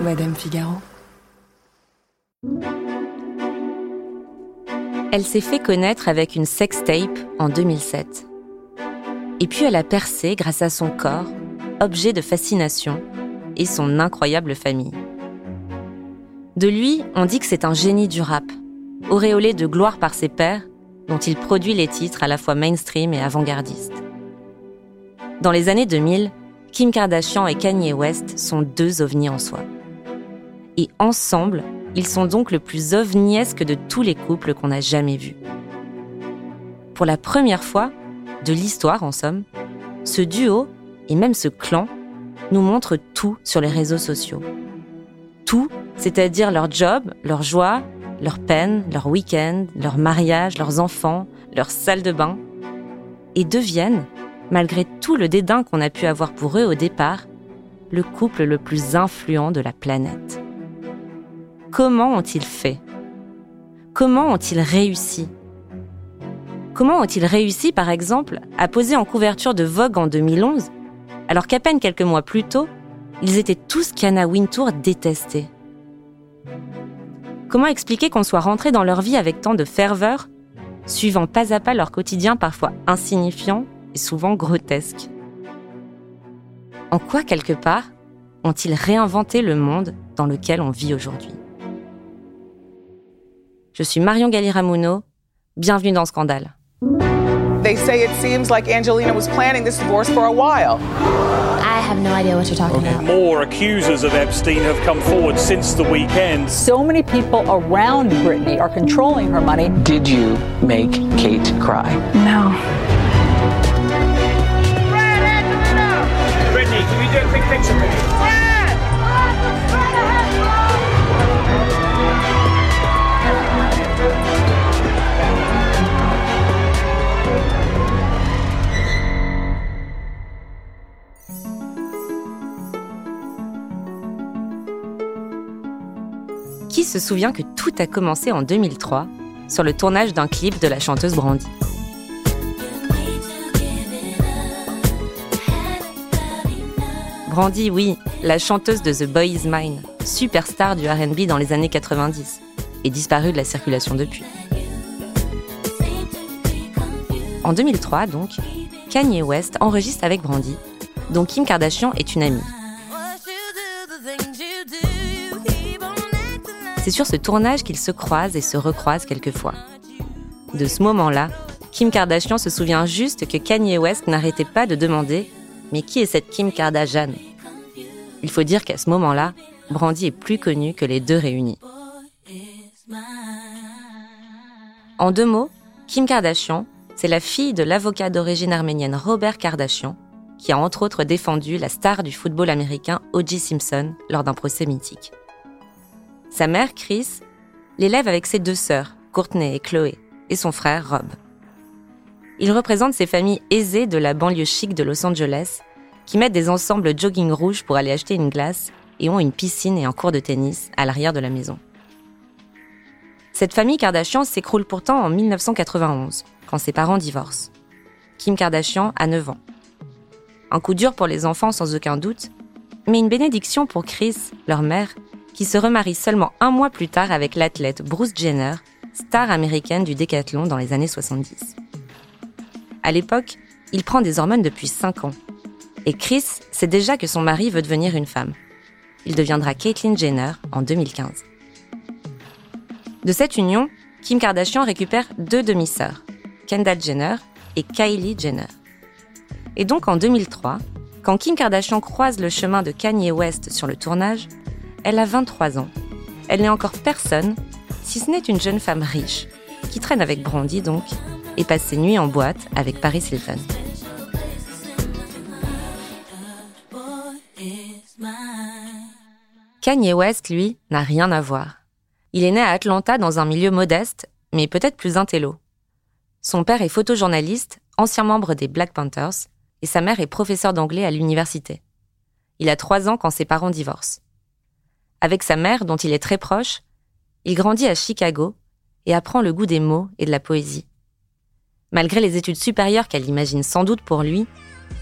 Madame Figaro. Elle s'est fait connaître avec une sextape en 2007. Et puis elle a percé grâce à son corps, objet de fascination, et son incroyable famille. De lui, on dit que c'est un génie du rap, auréolé de gloire par ses pairs, dont il produit les titres à la fois mainstream et avant-gardistes. Dans les années 2000, Kim Kardashian et Kanye West sont deux ovnis en soi. Et ensemble, ils sont donc le plus ovniesque de tous les couples qu'on a jamais vus. Pour la première fois, de l'histoire en somme, ce duo et même ce clan nous montrent tout sur les réseaux sociaux. Tout, c'est-à-dire leur job, leur joie, leur peine, leur week-end, leur mariage, leurs enfants, leur salle de bain, et deviennent, malgré tout le dédain qu'on a pu avoir pour eux au départ, le couple le plus influent de la planète. Comment ont-ils fait? Comment ont-ils réussi? Comment ont-ils réussi, par exemple, à poser en couverture de Vogue en 2011, alors qu'à peine quelques mois plus tôt, ils étaient tous qu'Anna Wintour détestait Comment expliquer qu'on soit rentré dans leur vie avec tant de ferveur, suivant pas à pas leur quotidien parfois insignifiant et souvent grotesque? En quoi, quelque part, ont-ils réinventé le monde dans lequel on vit aujourd'hui? Je suis Marion Galiramuno, bienvenue dans Scandale. They say it seems like Angelina was planning this divorce for a while. I have no idea what you're talking about. More accusers of Epstein have come forward since the weekend. So many people around Britney are controlling her money. Did you make Kate cry? No. Brittany, can we do a quick picture with se souvient que tout a commencé en 2003 sur le tournage d'un clip de la chanteuse Brandy Brandy, oui, la chanteuse de The Boy Is Mine, superstar du RB dans les années 90, et disparue de la circulation depuis. En 2003, donc, Kanye West enregistre avec Brandy, dont Kim Kardashian est une amie. C'est sur ce tournage qu'ils se croisent et se recroisent quelquefois. De ce moment-là, Kim Kardashian se souvient juste que Kanye West n'arrêtait pas de demander Mais qui est cette Kim Kardashian? Il faut dire qu'à ce moment-là, Brandy est plus connue que les deux réunis. En deux mots, Kim Kardashian, c'est la fille de l'avocat d'origine arménienne Robert Kardashian, qui a entre autres défendu la star du football américain O.J. Simpson lors d'un procès mythique. Sa mère, Chris, l'élève avec ses deux sœurs, Courtney et Chloé, et son frère, Rob. Il représente ces familles aisées de la banlieue chic de Los Angeles, qui mettent des ensembles jogging rouges pour aller acheter une glace et ont une piscine et un cours de tennis à l'arrière de la maison. Cette famille Kardashian s'écroule pourtant en 1991, quand ses parents divorcent. Kim Kardashian a 9 ans. Un coup dur pour les enfants sans aucun doute, mais une bénédiction pour Chris, leur mère, qui se remarie seulement un mois plus tard avec l'athlète Bruce Jenner, star américaine du décathlon dans les années 70. À l'époque, il prend des hormones depuis 5 ans. Et Chris sait déjà que son mari veut devenir une femme. Il deviendra Caitlyn Jenner en 2015. De cette union, Kim Kardashian récupère deux demi-sœurs, Kendall Jenner et Kylie Jenner. Et donc en 2003, quand Kim Kardashian croise le chemin de Kanye West sur le tournage, elle a 23 ans. Elle n'est encore personne, si ce n'est une jeune femme riche, qui traîne avec Brandy donc, et passe ses nuits en boîte avec Paris Hilton. Kanye West, lui, n'a rien à voir. Il est né à Atlanta dans un milieu modeste, mais peut-être plus intello. Son père est photojournaliste, ancien membre des Black Panthers, et sa mère est professeure d'anglais à l'université. Il a trois ans quand ses parents divorcent. Avec sa mère, dont il est très proche, il grandit à Chicago et apprend le goût des mots et de la poésie. Malgré les études supérieures qu'elle imagine sans doute pour lui,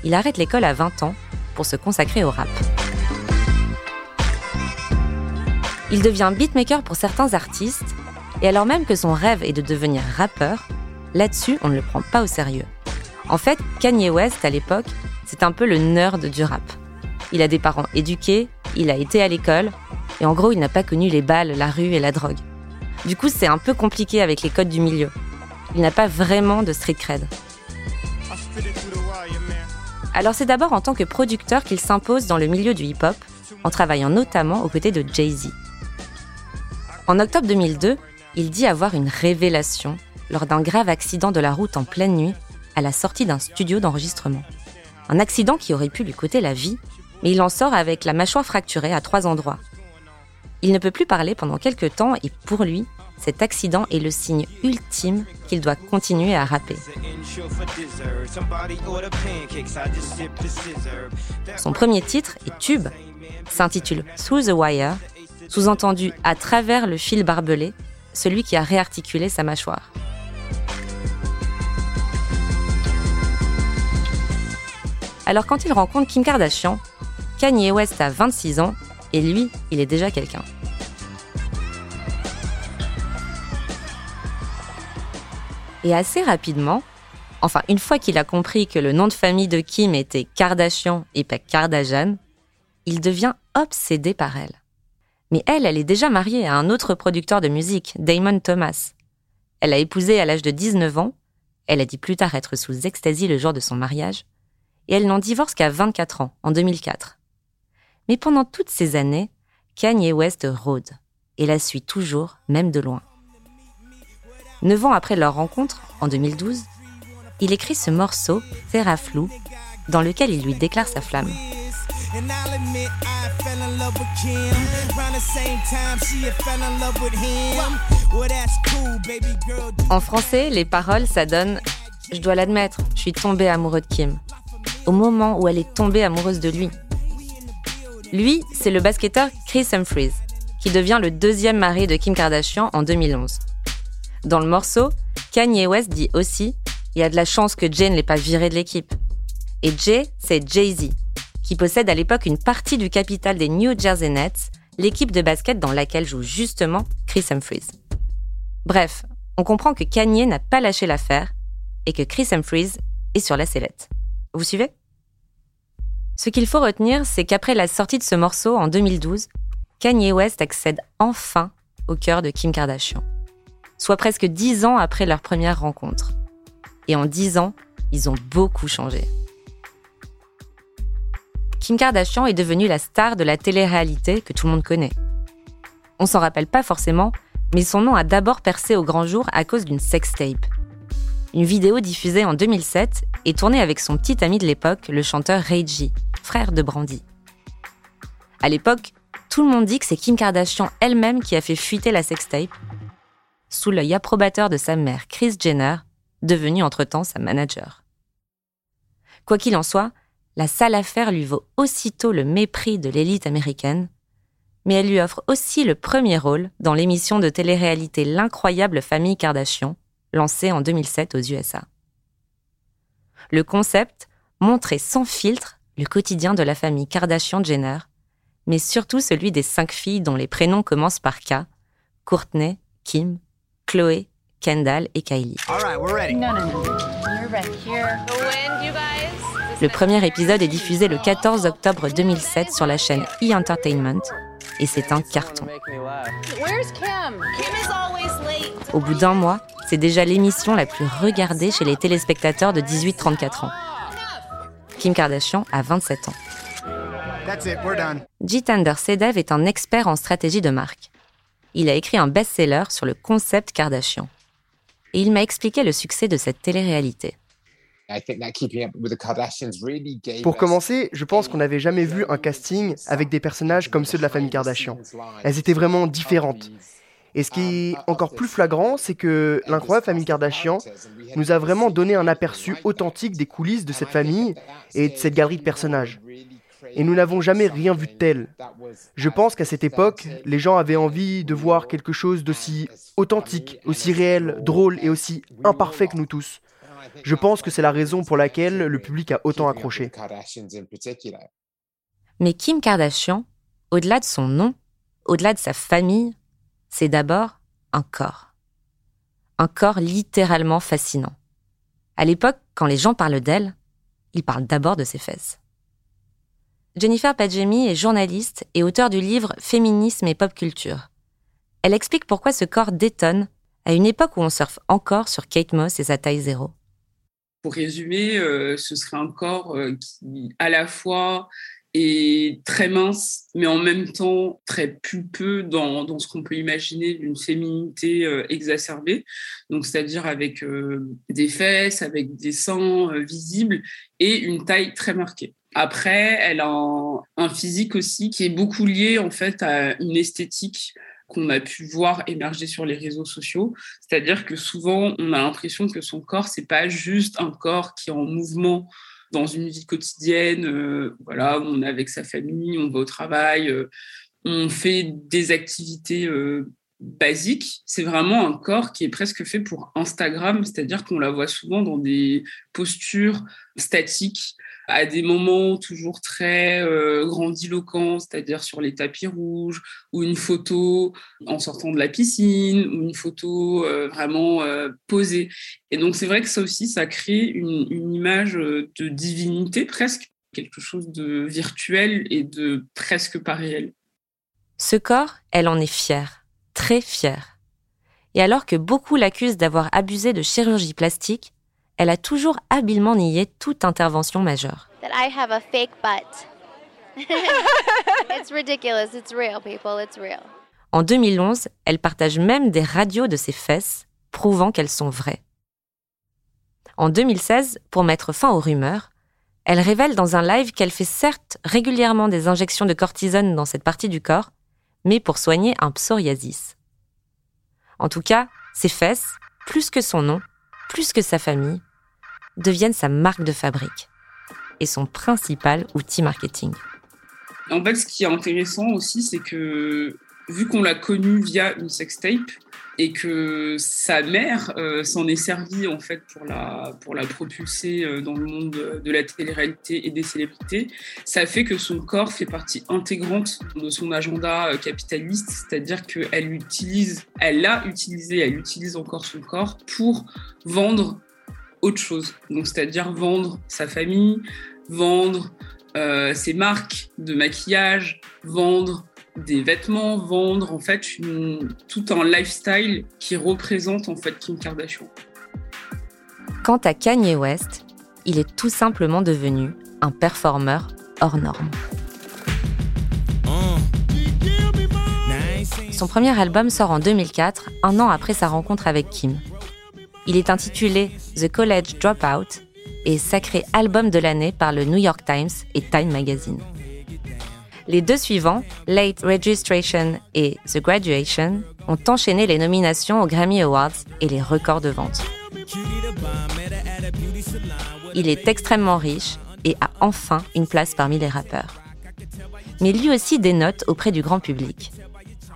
il arrête l'école à 20 ans pour se consacrer au rap. Il devient beatmaker pour certains artistes, et alors même que son rêve est de devenir rappeur, là-dessus, on ne le prend pas au sérieux. En fait, Kanye West, à l'époque, c'est un peu le nerd du rap. Il a des parents éduqués, il a été à l'école, et en gros, il n'a pas connu les balles, la rue et la drogue. Du coup, c'est un peu compliqué avec les codes du milieu. Il n'a pas vraiment de street cred. Alors c'est d'abord en tant que producteur qu'il s'impose dans le milieu du hip-hop, en travaillant notamment aux côtés de Jay-Z. En octobre 2002, il dit avoir une révélation lors d'un grave accident de la route en pleine nuit à la sortie d'un studio d'enregistrement. Un accident qui aurait pu lui coûter la vie, mais il en sort avec la mâchoire fracturée à trois endroits. Il ne peut plus parler pendant quelques temps et pour lui, cet accident est le signe ultime qu'il doit continuer à rapper. Son premier titre et tube s'intitule Through the Wire, sous-entendu à travers le fil barbelé, celui qui a réarticulé sa mâchoire. Alors quand il rencontre Kim Kardashian, Kanye West a 26 ans et lui, il est déjà quelqu'un. Et assez rapidement, enfin une fois qu'il a compris que le nom de famille de Kim était Kardashian et pas Kardashian, il devient obsédé par elle. Mais elle, elle est déjà mariée à un autre producteur de musique, Damon Thomas. Elle a épousé à l'âge de 19 ans, elle a dit plus tard être sous ecstasy le jour de son mariage, et elle n'en divorce qu'à 24 ans, en 2004. Mais pendant toutes ces années, Kanye West rôde, et la suit toujours, même de loin. Neuf ans après leur rencontre, en 2012, il écrit ce morceau, Terra Flou, dans lequel il lui déclare sa flamme. En français, les paroles, ça donne Je dois l'admettre, je suis tombée amoureux de Kim. Au moment où elle est tombée amoureuse de lui. Lui, c'est le basketteur Chris Humphries, qui devient le deuxième mari de Kim Kardashian en 2011. Dans le morceau, Kanye West dit aussi Il y a de la chance que Jay ne l'ait pas viré de l'équipe. Et Jay, c'est Jay-Z, qui possède à l'époque une partie du capital des New Jersey Nets, l'équipe de basket dans laquelle joue justement Chris Humphries. Bref, on comprend que Kanye n'a pas lâché l'affaire et que Chris Humphries est sur la sellette. Vous suivez? Ce qu'il faut retenir, c'est qu'après la sortie de ce morceau en 2012, Kanye West accède enfin au cœur de Kim Kardashian. Soit presque dix ans après leur première rencontre. Et en dix ans, ils ont beaucoup changé. Kim Kardashian est devenue la star de la télé-réalité que tout le monde connaît. On s'en rappelle pas forcément, mais son nom a d'abord percé au grand jour à cause d'une sextape. Une vidéo diffusée en 2007 et tournée avec son petit ami de l'époque, le chanteur J, frère de Brandy. À l'époque, tout le monde dit que c'est Kim Kardashian elle-même qui a fait fuiter la sextape, sous l'œil approbateur de sa mère Kris Jenner, devenue entre-temps sa manager. Quoi qu'il en soit, la sale affaire lui vaut aussitôt le mépris de l'élite américaine, mais elle lui offre aussi le premier rôle dans l'émission de télé-réalité L'incroyable famille Kardashian, lancée en 2007 aux USA. Le concept montrait sans filtre le quotidien de la famille Kardashian-Jenner, mais surtout celui des cinq filles dont les prénoms commencent par K, Courtney, Kim, Chloé, Kendall et Kylie. Le premier épisode est diffusé le 14 octobre 2007 sur la chaîne E! Entertainment et c'est un carton. Au bout d'un mois, c'est déjà l'émission la plus regardée chez les téléspectateurs de 18-34 ans. Kim Kardashian a 27 ans. Jitender Sedev est un expert en stratégie de marque. Il a écrit un best-seller sur le concept Kardashian. Et il m'a expliqué le succès de cette télé-réalité. Pour commencer, je pense qu'on n'avait jamais vu un casting avec des personnages comme ceux de la famille Kardashian. Elles étaient vraiment différentes. Et ce qui est encore plus flagrant, c'est que l'incroyable famille Kardashian nous a vraiment donné un aperçu authentique des coulisses de cette famille et de cette galerie de personnages. Et nous n'avons jamais rien vu de tel. Je pense qu'à cette époque, les gens avaient envie de voir quelque chose d'aussi authentique, aussi réel, drôle et aussi imparfait que nous tous. Je pense que c'est la raison pour laquelle le public a autant accroché. Mais Kim Kardashian, au-delà de son nom, au-delà de sa famille, c'est d'abord un corps. Un corps littéralement fascinant. À l'époque, quand les gens parlent d'elle, ils parlent d'abord de ses fesses. Jennifer Padjemi est journaliste et auteure du livre Féminisme et pop culture. Elle explique pourquoi ce corps détonne à une époque où on surfe encore sur Kate Moss et sa taille zéro. Pour résumer, euh, ce serait un corps euh, qui, à la fois, est très mince, mais en même temps très pulpeux dans, ce qu'on peut imaginer d'une féminité euh, exacerbée. Donc, c'est-à-dire avec des fesses, avec des seins visibles et une taille très marquée. Après, elle a un, physique aussi qui est beaucoup lié en fait à une esthétique qu'on a pu voir émerger sur les réseaux sociaux. C'est-à-dire que souvent, on a l'impression que son corps, c'est pas juste un corps qui est en mouvement dans une vie quotidienne, euh, voilà, on est avec sa famille, on va au travail, euh, on fait des activités euh, basiques. C'est vraiment un corps qui est presque fait pour Instagram, c'est-à-dire qu'on la voit souvent dans des postures statiques, à des moments toujours très euh, grandiloquents, c'est-à-dire sur les tapis rouges, ou une photo en sortant de la piscine, ou une photo euh, vraiment euh, posée. Et donc c'est vrai que ça aussi, ça crée une, une image de divinité presque, quelque chose de virtuel et de presque pas réel. Ce corps, elle en est fière, très fière. Et alors que beaucoup l'accusent d'avoir abusé de chirurgie plastique, elle a toujours habilement nié toute intervention majeure. That I have a fake butt. it's ridiculous. It's real, people. It's real. En 2011, elle partage même des radios de ses fesses, prouvant qu'elles sont vraies. En 2016, pour mettre fin aux rumeurs, elle révèle dans un live qu'elle fait certes régulièrement des injections de cortisone dans cette partie du corps, mais pour soigner un psoriasis. En tout cas, ses fesses, plus que son nom, plus que sa famille, deviennent sa marque de fabrique et son principal outil marketing. En fait, ce qui est intéressant aussi, c'est que vu qu'on l'a connue via une sextape et que sa mère euh, s'en est servie en fait pour la pour la propulser euh, dans le monde de la télé-réalité et des célébrités, ça fait que son corps fait partie intégrante de son agenda euh, capitaliste, c'est-à-dire qu'elle utilise, elle l'a utilisé, elle utilise encore son corps pour vendre autre chose. Donc, c'est-à-dire vendre sa famille, vendre ses marques de maquillage, vendre des vêtements, vendre en fait tout un lifestyle qui représente en fait Kim Kardashian. Quant à Kanye West, il est tout simplement devenu un performeur hors norme. Son premier album sort en 2004, un an après sa rencontre avec Kim. Il est intitulé The College Dropout et sacré album de l'année par le New York Times et Time Magazine. Les deux suivants, Late Registration et The Graduation, ont enchaîné les nominations aux Grammy Awards et les records de vente. Il est extrêmement riche et a enfin une place parmi les rappeurs. Mais lui aussi dénote auprès du grand public,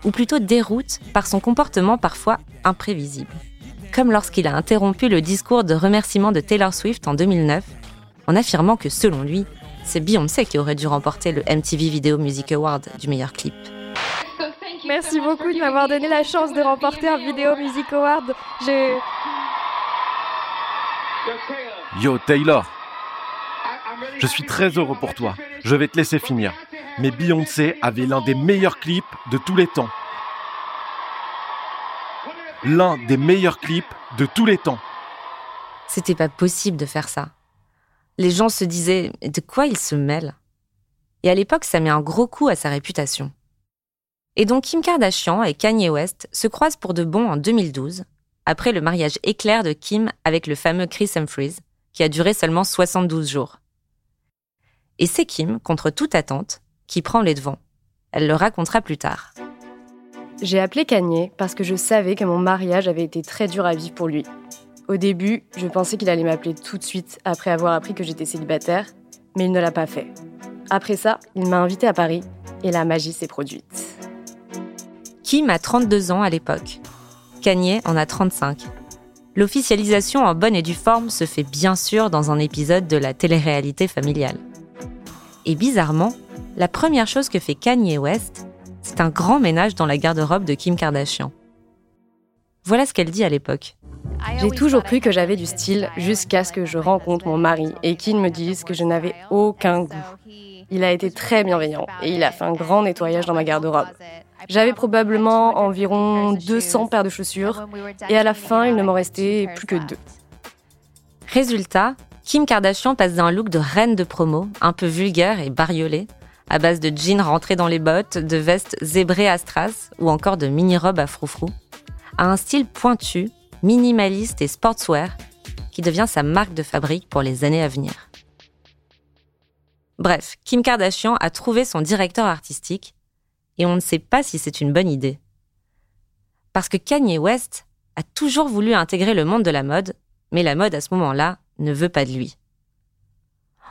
ou plutôt déroute par son comportement parfois imprévisible comme lorsqu'il a interrompu le discours de remerciement de Taylor Swift en 2009, en affirmant que selon lui, c'est Beyoncé qui aurait dû remporter le MTV Video Music Award du meilleur clip. Merci beaucoup de m'avoir donné la chance de remporter un Video Music Award. Je... Yo Taylor, je suis très heureux pour toi. Je vais te laisser finir. Mais Beyoncé avait l'un des meilleurs clips de tous les temps l'un des meilleurs clips de tous les temps. C'était pas possible de faire ça. Les gens se disaient de quoi il se mêle Et à l'époque, ça met un gros coup à sa réputation. Et donc Kim Kardashian et Kanye West se croisent pour de bon en 2012, après le mariage éclair de Kim avec le fameux Chris Humphries, qui a duré seulement 72 jours. Et c'est Kim, contre toute attente, qui prend les devants. Elle le racontera plus tard. J'ai appelé Kanye parce que je savais que mon mariage avait été très dur à vivre pour lui. Au début, je pensais qu'il allait m'appeler tout de suite après avoir appris que j'étais célibataire, mais il ne l'a pas fait. Après ça, il m'a invité à Paris et la magie s'est produite. Kim a 32 ans à l'époque? Kanye en a 35. L'officialisation en bonne et due forme se fait bien sûr dans un épisode de la télé-réalité familiale. Et bizarrement, la première chose que fait Kanye West, C'est un grand ménage dans la garde-robe de Kim Kardashian. Voilà ce qu'elle dit à l'époque. J'ai toujours cru que j'avais du style jusqu'à ce que je rencontre mon mari et qu'il me dise que je n'avais aucun goût. Il a été très bienveillant et il a fait un grand nettoyage dans ma garde-robe. J'avais probablement environ 200 paires de chaussures et à la fin, il ne m'en restait plus que deux. Résultat, Kim Kardashian passe d'un look de reine de promo, un peu vulgaire et bariolé, à base de jeans rentrés dans les bottes, de vestes zébrées à strass ou encore de mini-robes à froufrou, à un style pointu, minimaliste et sportswear qui devient sa marque de fabrique pour les années à venir. Bref, Kim Kardashian a trouvé son directeur artistique et on ne sait pas si c'est une bonne idée. Parce que Kanye West a toujours voulu intégrer le monde de la mode, mais la mode à ce moment-là ne veut pas de lui.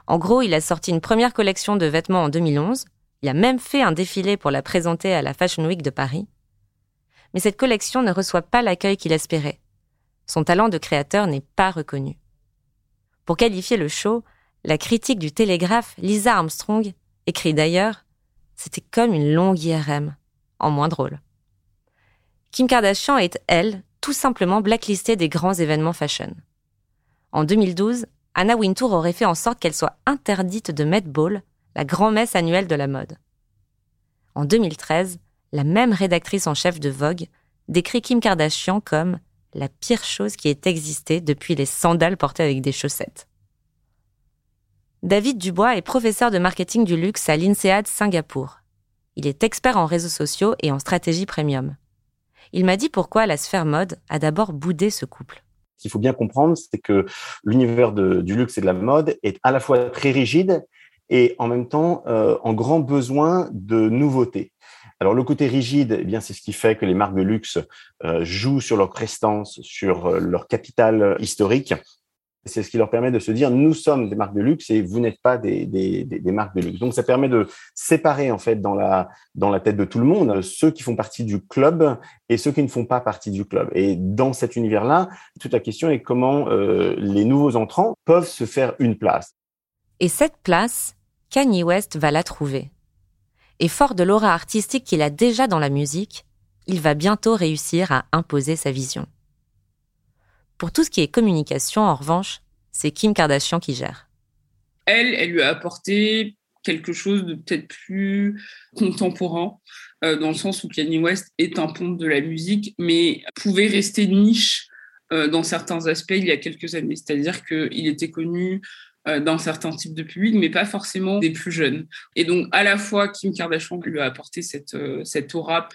En gros, il a sorti une première collection de vêtements en 2011, il a même fait un défilé pour la présenter à la Fashion Week de Paris. Mais cette collection ne reçoit pas l'accueil qu'il espérait. Son talent de créateur n'est pas reconnu. Pour qualifier le show, la critique du Télégraphe, Lisa Armstrong, écrit d'ailleurs C'était comme une longue IRM, en moins drôle. Kim Kardashian est, elle, tout simplement blacklistée des grands événements fashion. En 2012, Anna Wintour aurait fait en sorte qu'elle soit interdite de Met Ball, la grand-messe annuelle de la mode. En 2013, la même rédactrice en chef de Vogue décrit Kim Kardashian comme la pire chose qui ait existé depuis les sandales portées avec des chaussettes. David Dubois est professeur de marketing du luxe à l'INSEAD Singapour. Il est expert en réseaux sociaux et en stratégie premium. Il m'a dit pourquoi la sphère mode a d'abord boudé ce couple. Ce qu'il faut bien comprendre, c'est que l'univers du luxe et de la mode est à la fois très rigide et en même temps euh, en grand besoin de nouveautés. Alors le côté rigide, eh bien c'est ce qui fait que les marques de luxe euh, jouent sur leur prestance, sur euh, leur capital historique. C'est ce qui leur permet de se dire nous sommes des marques de luxe et vous n'êtes pas des, des, des, marques de luxe. Donc ça permet de séparer en fait dans la dans la tête de tout le monde ceux qui font partie du club et ceux qui ne font pas partie du club. Et dans cet univers-là, toute la question est comment euh, les nouveaux entrants peuvent se faire une place. Et cette place, Kanye West va la trouver. Et fort de l'aura artistique qu'il a déjà dans la musique, il va bientôt réussir à imposer sa vision. Pour tout ce qui est communication, en revanche, c'est Kim Kardashian qui gère. Elle, elle lui a apporté quelque chose de peut-être plus contemporain, euh, dans le sens où Kanye West est un pont de la musique, mais pouvait rester niche euh, dans certains aspects il y a quelques années. C'est-à-dire qu'il était connu euh, d'un certain type de public, mais pas forcément des plus jeunes. Et donc, à la fois, Kim Kardashian lui a apporté cette, cette aura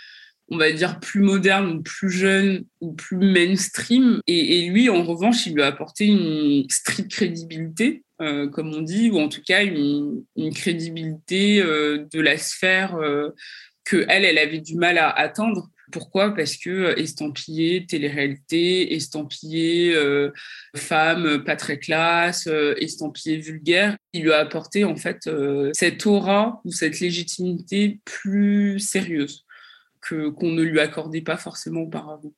on va dire, plus moderne plus jeune ou plus mainstream. Et, lui, en revanche, il lui a apporté une stricte crédibilité, euh, comme on dit, ou en tout cas une, crédibilité euh, de la sphère euh, que elle, elle avait du mal à atteindre. Pourquoi? Parce que estampillé télé-réalité, estampillé femme pas très classe, estampillé vulgaire, il lui a apporté en fait cette aura ou cette légitimité plus sérieuse qu'on ne lui accordait pas forcément auparavant.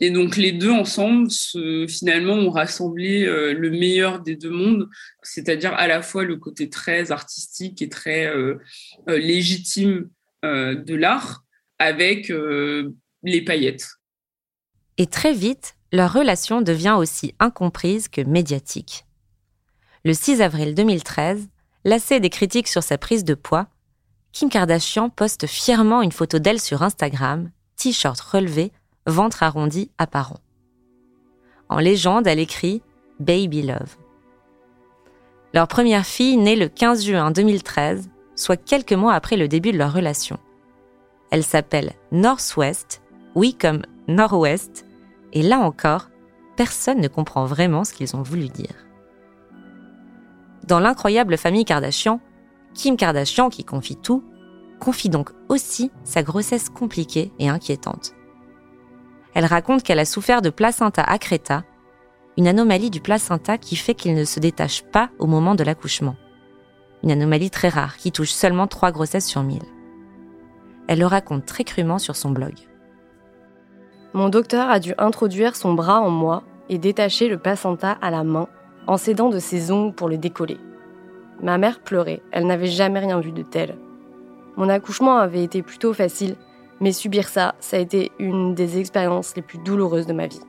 Et donc les deux ensemble, finalement, ont rassemblé euh, le meilleur des deux mondes, c'est-à-dire à la fois le côté très artistique et très euh, euh, légitime de l'art, avec les paillettes. Et très vite, leur relation devient aussi incomprise que médiatique. Le 6 avril 2013, lassé des critiques sur sa prise de poids, Kim Kardashian poste fièrement une photo d'elle sur Instagram, t-shirt relevé, ventre arrondi apparent. En légende, elle écrit Baby Love. Leur première fille naît le 15 juin 2013, soit quelques mois après le début de leur relation. Elle s'appelle Northwest, oui comme Nord-Ouest, et là encore, personne ne comprend vraiment ce qu'ils ont voulu dire. Dans l'incroyable famille Kardashian, Kim Kardashian, qui confie tout, confie donc aussi sa grossesse compliquée et inquiétante. Elle raconte qu'elle a souffert de placenta accreta, une anomalie du placenta qui fait qu'il ne se détache pas au moment de l'accouchement. Une anomalie très rare qui touche seulement trois grossesses sur mille. Elle le raconte très crûment sur son blog. Mon docteur a dû introduire son bras en moi et détacher le placenta à la main en s'aidant de ses ongles pour le décoller. Ma mère pleurait, elle n'avait jamais rien vu de tel. Mon accouchement avait été plutôt facile, Mais subir ça, ça a été une des expériences les plus douloureuses de ma vie.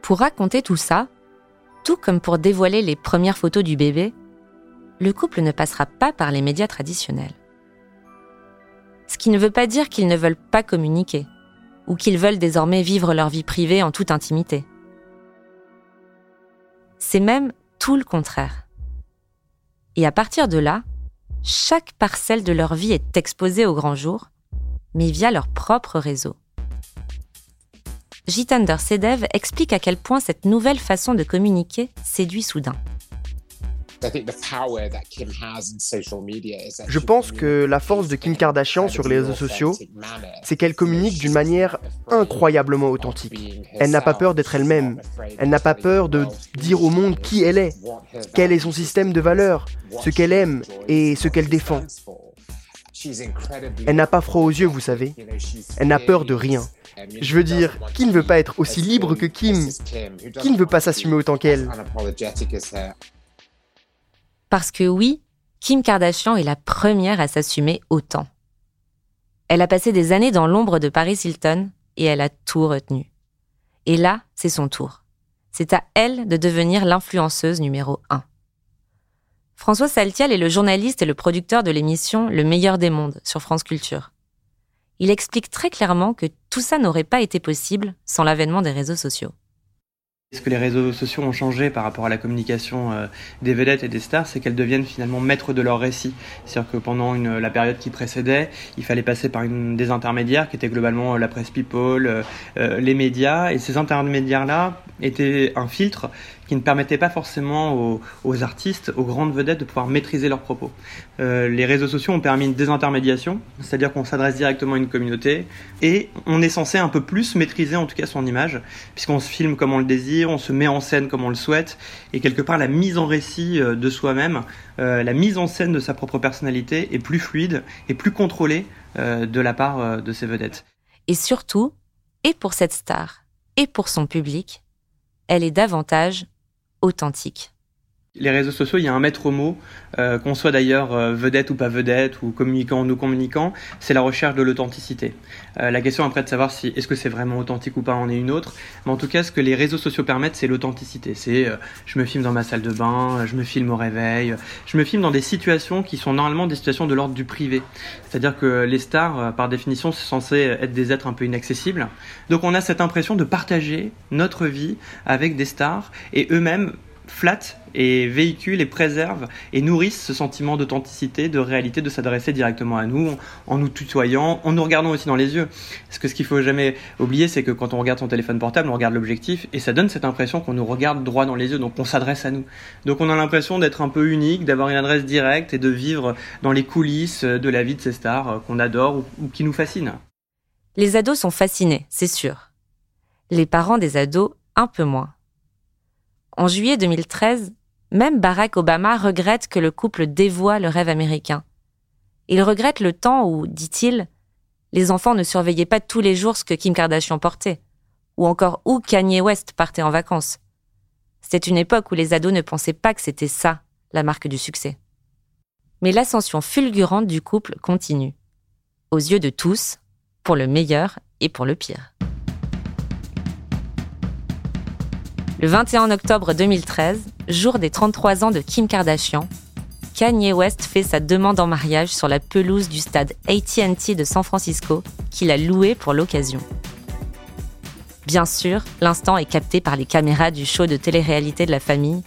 Pour raconter tout ça, tout comme pour dévoiler les premières photos du bébé, le couple ne passera pas par les médias traditionnels. Ce qui ne veut pas dire qu'ils ne veulent pas communiquer, ou qu'ils veulent désormais vivre leur vie privée en toute intimité. C'est même tout le contraire. Et à partir de là, chaque parcelle de leur vie est exposée au grand jour, mais via leur propre réseau. Jitander Sedev explique à quel point cette nouvelle façon de communiquer séduit soudain. Je pense que la force de Kim Kardashian sur les réseaux sociaux, c'est qu'elle communique d'une manière incroyablement authentique. Elle n'a pas peur d'être elle-même. Elle n'a pas peur de dire au monde qui elle est, quel est son système de valeurs, ce qu'elle aime et ce qu'elle défend. Elle n'a pas froid aux yeux, vous savez. Elle n'a peur de rien. Je veux dire, qui ne veut pas être aussi libre que Kim Qui ne veut pas s'assumer autant qu'elle Parce que oui, Kim Kardashian est la première à s'assumer autant. Elle a passé des années dans l'ombre de Paris Hilton et elle a tout retenu. Et là, c'est son tour. C'est à elle de devenir l'influenceuse numéro 1. François Saltiel est le journaliste et le producteur de l'émission Le meilleur des mondes sur France Culture. Il explique très clairement que tout ça n'aurait pas été possible sans l'avènement des réseaux sociaux. Ce que les réseaux sociaux ont changé par rapport à la communication euh, des vedettes et des stars, c'est qu'elles deviennent finalement maîtres de leur récit. C'est-à-dire que pendant la période qui précédait, il fallait passer par une, des intermédiaires qui étaient globalement la presse people, euh, euh, les médias, et ces intermédiaires-là étaient un filtre qui ne permettait pas forcément aux, artistes, aux grandes vedettes de pouvoir maîtriser leurs propos. Euh, les réseaux sociaux ont permis une désintermédiation, c'est-à-dire qu'on s'adresse directement à une communauté et on est censé un peu plus maîtriser en tout cas son image, puisqu'on se filme comme on le désire, on se met en scène comme on le souhaite, et quelque part la mise en récit euh, de soi-même, euh, la mise en scène de sa propre personnalité est plus fluide et plus contrôlée de la part de ces vedettes. Et surtout, et pour cette star, et pour son public, elle est davantage authentique. Les réseaux sociaux, il y a un maître mot, euh, qu'on soit d'ailleurs euh, vedette ou pas vedette, ou communicant ou non communicant, c'est la recherche de l'authenticité. Euh, la question après de savoir si est-ce que c'est vraiment authentique ou pas en est une autre, mais en tout cas ce que les réseaux sociaux permettent, c'est l'authenticité. C'est je me filme dans ma salle de bain, je me filme au réveil, je me filme dans des situations qui sont normalement des situations de l'ordre du privé. C'est-à-dire que les stars, par définition, sont censés être des êtres un peu inaccessibles. Donc on a cette impression de partager notre vie avec des stars et eux-mêmes flattent et véhiculent et préservent et nourrissent ce sentiment d'authenticité, de réalité, de s'adresser directement à nous, en nous tutoyant, en nous regardant aussi dans les yeux. Parce que ce qu'il faut jamais oublier, c'est que quand on regarde son téléphone portable, on regarde l'objectif et ça donne cette impression qu'on nous regarde droit dans les yeux, donc on s'adresse à nous. Donc on a l'impression d'être un peu unique, d'avoir une adresse directe et de vivre dans les coulisses de la vie de ces stars qu'on adore ou qui nous fascinent. Les ados sont fascinés, c'est sûr. Les parents des ados, un peu moins. En juillet 2013, même Barack Obama regrette que le couple dévoie le rêve américain. Il regrette le temps où, dit-il, les enfants ne surveillaient pas tous les jours ce que Kim Kardashian portait, ou encore où Kanye West partait en vacances. C'était une époque où les ados ne pensaient pas que c'était ça, la marque du succès. Mais l'ascension fulgurante du couple continue. Aux yeux de tous, pour le meilleur et pour le pire. Le 21 octobre 2013, jour des 33 ans de Kim Kardashian, Kanye West fait sa demande en mariage sur la pelouse du stade ATT de San Francisco, qu'il a loué pour l'occasion. Bien sûr, l'instant est capté par les caméras du show de télé-réalité de la famille,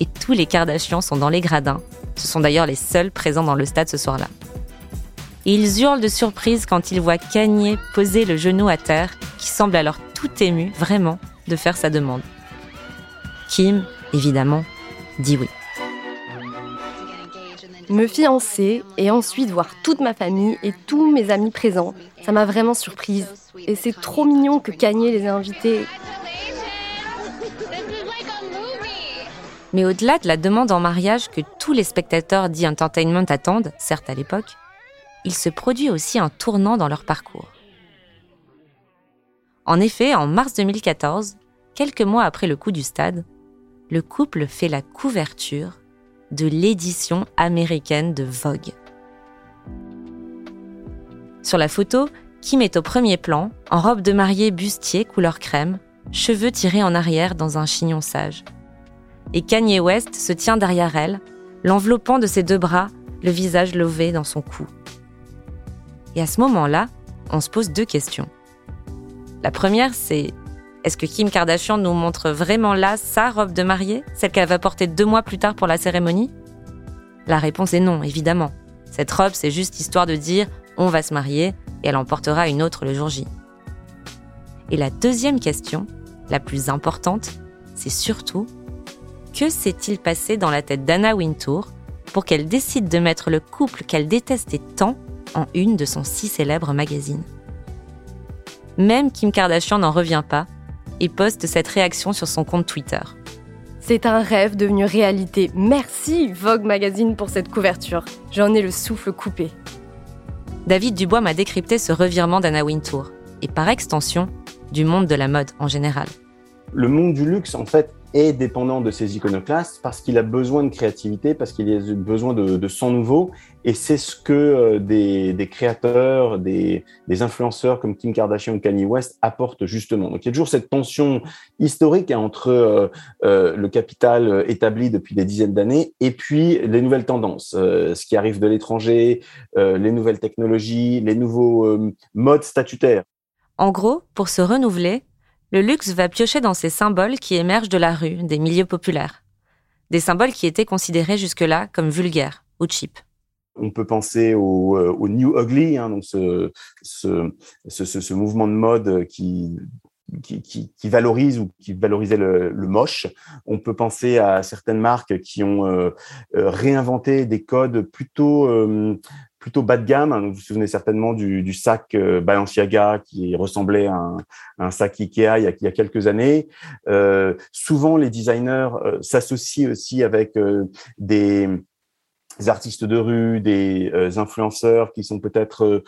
et tous les Kardashians sont dans les gradins. Ce sont d'ailleurs les seuls présents dans le stade ce soir-là. Et ils hurlent de surprise quand ils voient Kanye poser le genou à terre, qui semble alors tout ému, vraiment, de faire sa demande. Kim, évidemment, dit oui. Me fiancer et ensuite voir toute ma famille et tous mes amis présents, ça m'a vraiment surprise. Et c'est trop mignon que Kanye les ait invités. Mais au-delà de la demande en mariage que tous les spectateurs d'E Entertainment attendent, certes à l'époque, il se produit aussi un tournant dans leur parcours. En effet, en mars 2014, quelques mois après le coup du stade, le couple fait la couverture de l'édition américaine de Vogue. Sur la photo, Kim est au premier plan, en robe de mariée bustier couleur crème, cheveux tirés en arrière dans un chignon sage. Et Kanye West se tient derrière elle, l'enveloppant de ses deux bras, le visage levé dans son cou. Et à ce moment-là, on se pose deux questions. La première, c'est est-ce que Kim Kardashian nous montre vraiment là sa robe de mariée, celle qu'elle va porter deux mois plus tard pour la cérémonie? La réponse est non, évidemment. Cette robe, c'est juste histoire de dire on va se marier et elle en portera une autre le jour J. Et la deuxième question, la plus importante, c'est surtout que s'est-il passé dans la tête d'Anna Wintour pour qu'elle décide de mettre le couple qu'elle détestait tant en une de son si célèbre magazine? Même Kim Kardashian n'en revient pas et poste cette réaction sur son compte Twitter. C'est un rêve devenu réalité. Merci Vogue Magazine pour cette couverture. J'en ai le souffle coupé. David Dubois m'a décrypté ce revirement d'Anna Wintour, et par extension, du monde de la mode en général. Le monde du luxe, en fait, est dépendant de ces iconoclastes parce qu'il a besoin de créativité, parce qu'il a besoin de, de sang nouveau. Et c'est ce que euh, des, des créateurs, des, des, influenceurs comme Kim Kardashian ou Kanye West apportent justement. Donc il y a toujours cette tension historique hein, entre euh, euh, le capital établi depuis des dizaines d'années et puis les nouvelles tendances, ce qui arrive de l'étranger, les nouvelles technologies, les nouveaux modes statutaires. En gros, pour se renouveler, le luxe va piocher dans ces symboles qui émergent de la rue, des milieux populaires. Des symboles qui étaient considérés jusque-là comme vulgaires ou cheap. On peut penser au, euh, New Ugly, hein, donc ce, ce, ce, ce, mouvement de mode qui, qui, valorise ou qui valorisait le, moche. On peut penser à certaines marques qui ont euh, euh réinventé des codes plutôt plutôt bas de gamme. Vous vous souvenez certainement du, sac euh, Balenciaga qui ressemblait à un, sac Ikea il y a, quelques années. Euh, souvent, les designers euh, s'associent aussi avec des artistes de rue, des influenceurs qui sont peut-être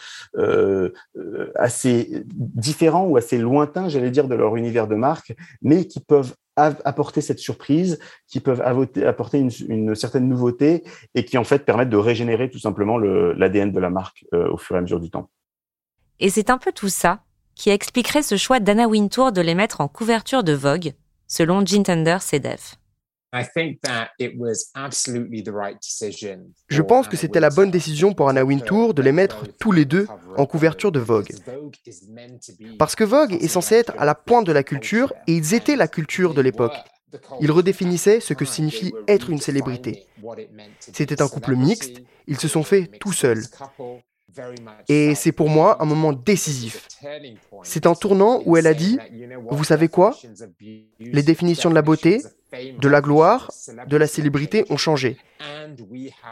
assez différents ou assez lointains, j'allais dire, de leur univers de marque, mais qui peuvent apporter cette surprise, qui peuvent apporter une, certaine nouveauté et qui en fait permettent de régénérer tout simplement l'ADN de la marque euh, au fur et à mesure du temps. Et c'est un peu tout ça qui expliquerait ce choix d'Anna Wintour de les mettre en couverture de Vogue, selon Jean Tender CDF. Je pense que c'était la bonne décision pour Anna Wintour de les mettre tous les deux en couverture de Vogue. Parce que Vogue est censé être à la pointe de la culture et ils étaient la culture de l'époque. Ils redéfinissaient ce que signifie être une célébrité. C'était un couple mixte, ils se sont faits tout seuls. Et c'est pour moi un moment décisif. C'est un tournant où elle a dit, vous savez quoi? Les définitions de la beauté, de la gloire, de la célébrité ont changé.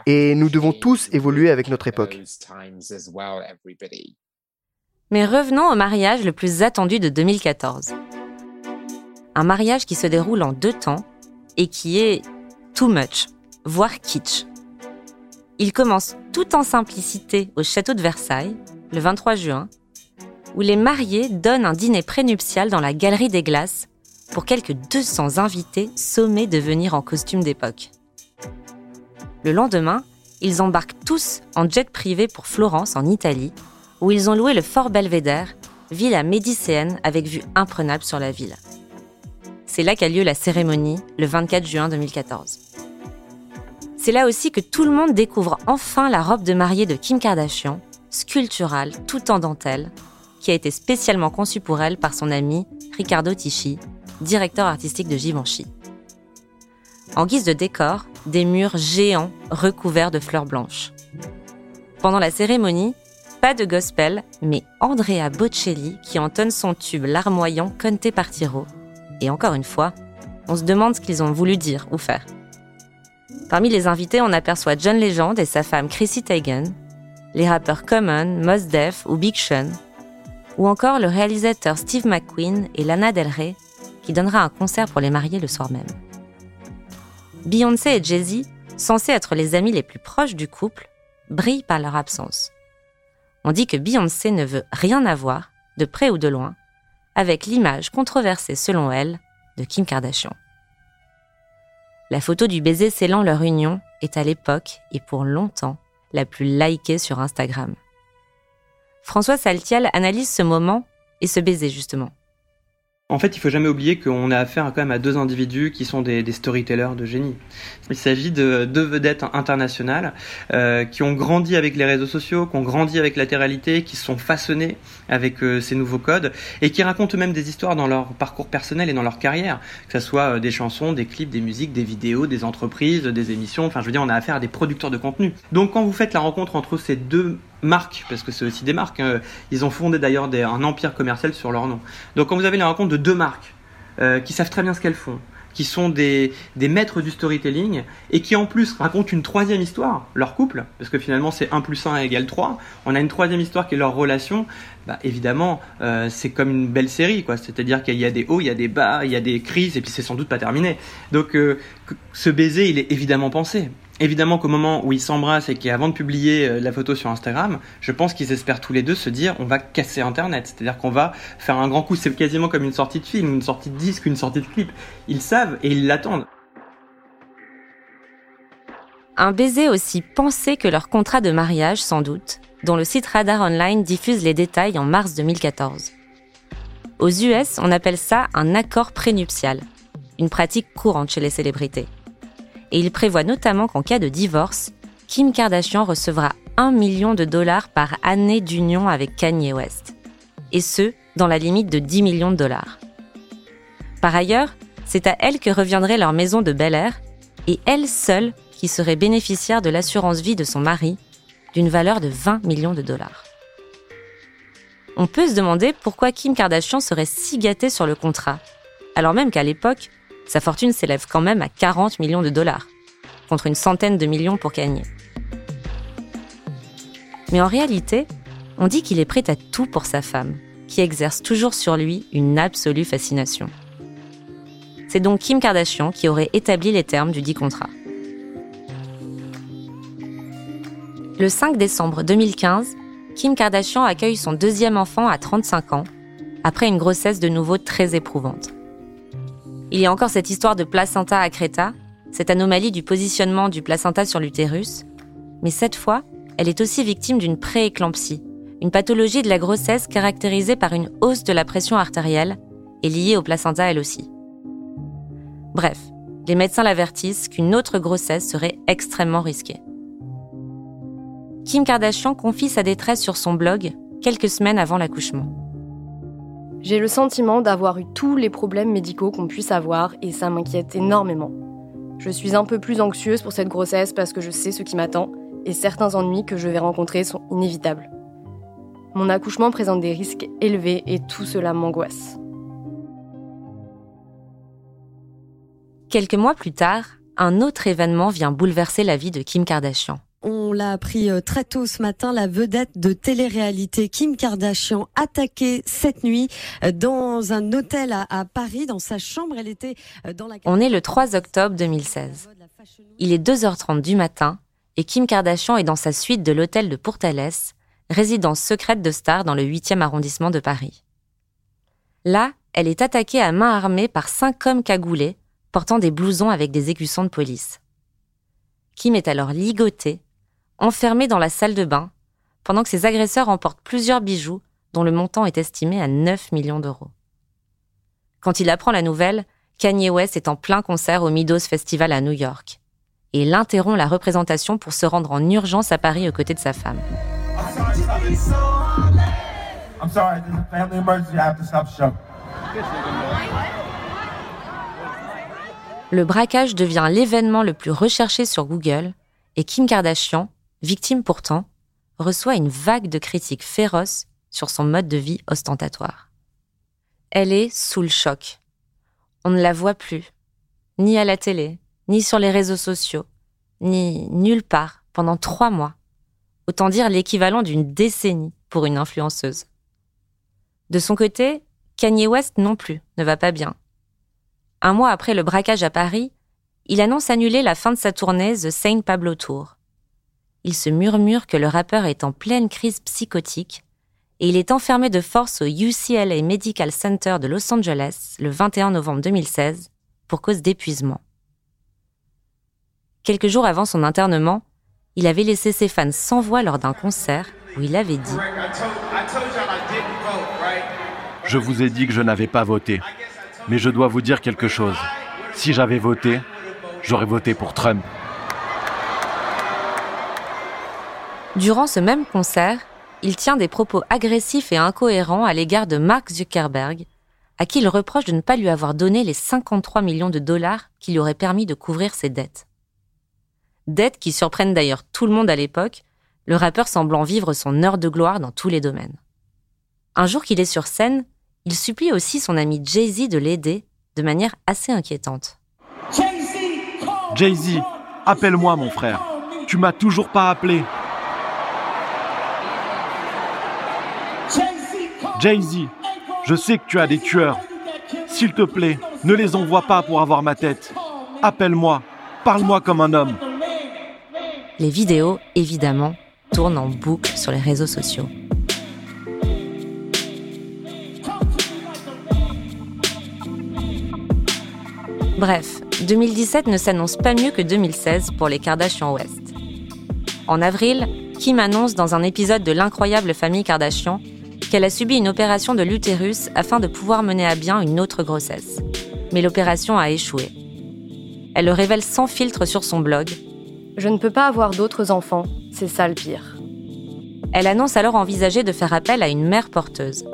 Et nous devons tous évoluer avec notre époque. Mais revenons au mariage le plus attendu de 2014. Un mariage qui se déroule en deux temps et qui est too much, voire kitsch. Il commence tout en simplicité au château de Versailles, le 23 juin, où les mariés donnent un dîner prénuptial dans la Galerie des Glaces pour quelques 200 invités sommés de venir en costume d'époque. Le lendemain, ils embarquent tous en jet privé pour Florence, en Italie, où ils ont loué le Fort Belvédère, villa médicéenne avec vue imprenable sur la ville. C'est là qu'a lieu la cérémonie, le 24 juin 2014. C'est là aussi que tout le monde découvre enfin la robe de mariée de Kim Kardashian, sculpturale, tout en dentelle, qui a été spécialement conçue pour elle par son ami Riccardo Tisci, directeur artistique de Givenchy. En guise de décor, des murs géants recouverts de fleurs blanches. Pendant la cérémonie, pas de gospel, mais Andrea Bocelli qui entonne son tube larmoyant Conte Partiro. Et encore une fois, on se demande ce qu'ils ont voulu dire ou faire. Parmi les invités, on aperçoit John Legend et sa femme Chrissy Teigen, les rappeurs Common, Mos Def ou Big Sean, ou encore le réalisateur Steve McQueen et Lana Del Rey qui donnera un concert pour les mariés le soir même. Beyoncé et Jay-Z, censés être les amis les plus proches du couple, brillent par leur absence. On dit que Beyoncé ne veut rien avoir, de près ou de loin, avec l'image controversée selon elle de Kim Kardashian. La photo du baiser scellant leur union est à l'époque et pour longtemps la plus likée sur Instagram. François Saltiel analyse ce moment et ce baiser justement. En fait, il faut jamais oublier qu'on a affaire quand même à deux individus qui sont des, storytellers de génie. Il s'agit de deux vedettes internationales euh, qui ont grandi avec les réseaux sociaux, qui ont grandi avec la télé qui se sont façonnés avec euh, ces nouveaux codes et qui racontent même des histoires dans leur parcours personnel et dans leur carrière, que ce soit euh, des chansons, des clips, des musiques, des vidéos, des entreprises, des émissions. Enfin, je veux dire, on a affaire à des producteurs de contenu. Donc, quand vous faites la rencontre entre ces deux marques, parce que c'est aussi des marques. Hein. Ils ont fondé d'ailleurs un empire commercial sur leur nom. Donc quand vous avez la rencontre de deux marques euh, qui savent très bien ce qu'elles font, qui sont des, des, maîtres du storytelling et qui en plus racontent une troisième histoire, leur couple, parce que finalement c'est 1 plus 1 égale 3, on a une troisième histoire qui est leur relation, bah, évidemment euh, c'est comme une belle série, quoi. c'est-à-dire qu'il y a des hauts, il y a des bas, il y a des crises et puis c'est sans doute pas terminé. Donc euh, ce baiser il est évidemment pensé. Évidemment qu'au moment où ils s'embrassent et qu'avant de publier euh, la photo sur Instagram, je pense qu'ils espèrent tous les deux se dire on va casser Internet. C'est-à-dire qu'on va faire un grand coup. C'est quasiment comme une sortie de film, une sortie de disque, une sortie de clip. Ils savent et ils l'attendent. Un baiser aussi pensé que leur contrat de mariage, sans doute, dont le site Radar Online diffuse les détails en mars 2014. Aux US, on appelle ça un accord prénuptial, une pratique courante chez les célébrités et il prévoit notamment qu'en cas de divorce, Kim Kardashian recevra 1 million de dollars par année d'union avec Kanye West. Et ce, dans la limite de 10 millions de dollars. Par ailleurs, c'est à elle que reviendrait leur maison de Bel Air, et elle seule qui serait bénéficiaire de l'assurance vie de son mari, d'une valeur de 20 millions de dollars. On peut se demander pourquoi Kim Kardashian serait si gâtée sur le contrat, alors même qu'à l'époque, sa fortune s'élève quand même à 40 millions de dollars, contre une centaine de millions pour Kanye. Mais en réalité, on dit qu'il est prêt à tout pour sa femme, qui exerce toujours sur lui une absolue fascination. C'est donc Kim Kardashian qui aurait établi les termes du dit contrat. Le 5 décembre 2015, Kim Kardashian accueille son deuxième enfant à 35 ans, après une grossesse de nouveau très éprouvante. Il y a encore cette histoire de placenta à Creta, cette anomalie du positionnement du placenta sur l'utérus, mais cette fois, elle est aussi victime d'une prééclampsie, une pathologie de la grossesse caractérisée par une hausse de la pression artérielle et liée au placenta elle aussi. Bref, les médecins l'avertissent qu'une autre grossesse serait extrêmement risquée. Kim Kardashian confie sa détresse sur son blog quelques semaines avant l'accouchement. J'ai le sentiment d'avoir eu tous les problèmes médicaux qu'on puisse avoir et ça m'inquiète énormément. Je suis un peu plus anxieuse pour cette grossesse parce que je sais ce qui m'attend et certains ennuis que je vais rencontrer sont inévitables. Mon accouchement présente des risques élevés et tout cela m'angoisse. Quelques mois plus tard, un autre événement vient bouleverser la vie de Kim Kardashian. On l'a appris euh, très tôt ce matin, la vedette de télé-réalité Kim Kardashian attaquée cette nuit euh, dans un hôtel à, Paris, dans sa chambre. Elle était euh, dans la... On est le 3 octobre 2016. Il est 2h30 du matin et Kim Kardashian est dans sa suite de l'hôtel de Pourtalès, résidence secrète de star dans le 8e arrondissement de Paris. Là, elle est attaquée à main armée par cinq hommes cagoulés portant des blousons avec des écussons de police. Kim est alors ligotée enfermé dans la salle de bain, pendant que ses agresseurs emportent plusieurs bijoux dont le montant est estimé à 9 millions d'euros. Quand il apprend la nouvelle, Kanye West est en plein concert au Midos Festival à New York. Et il interrompt la représentation pour se rendre en urgence à Paris aux côtés de sa femme. Le braquage devient l'événement le plus recherché sur Google et Kim Kardashian, victime pourtant, reçoit une vague de critiques féroces sur son mode de vie ostentatoire. Elle est sous le choc. On ne la voit plus, ni à la télé, ni sur les réseaux sociaux, ni nulle part pendant trois mois. Autant dire l'équivalent d'une décennie pour une influenceuse. De son côté, Kanye West non plus ne va pas bien. Un mois après le braquage à Paris, il annonce annuler la fin de sa tournée The Saint Pablo Tour il se murmure que le rappeur est en pleine crise psychotique et il est enfermé de force au UCLA Medical Center de Los Angeles le 21 novembre 2016 pour cause d'épuisement. Quelques jours avant son internement, il avait laissé ses fans sans voix lors d'un concert où il avait dit Je vous ai dit que je n'avais pas voté, mais je dois vous dire quelque chose. Si j'avais voté, j'aurais voté pour Trump. Durant ce même concert, il tient des propos agressifs et incohérents à l'égard de Mark Zuckerberg, à qui il reproche de ne pas lui avoir donné les 53 millions de dollars qui lui auraient permis de couvrir ses dettes. Dettes qui surprennent d'ailleurs tout le monde à l'époque, le rappeur semblant vivre son heure de gloire dans tous les domaines. Un jour qu'il est sur scène, il supplie aussi son ami Jay-Z de l'aider de manière assez inquiétante. Jay-Z, appelle-moi mon frère. Tu m'as toujours pas appelé. Jay-Z, je sais que tu as des tueurs. S'il te plaît, ne les envoie pas pour avoir ma tête. Appelle-moi, parle-moi comme un homme. Les vidéos, évidemment, tournent en boucle sur les réseaux sociaux. Bref, 2017 ne s'annonce pas mieux que 2016 pour les Kardashian West. En avril, Kim annonce dans un épisode de l'incroyable famille Kardashian qu'elle a subi une opération de l'utérus afin de pouvoir mener à bien une autre grossesse. Mais l'opération a échoué. Elle le révèle sans filtre sur son blog. Je ne peux pas avoir d'autres enfants, c'est ça le pire. Elle annonce alors envisager de faire appel à une mère porteuse.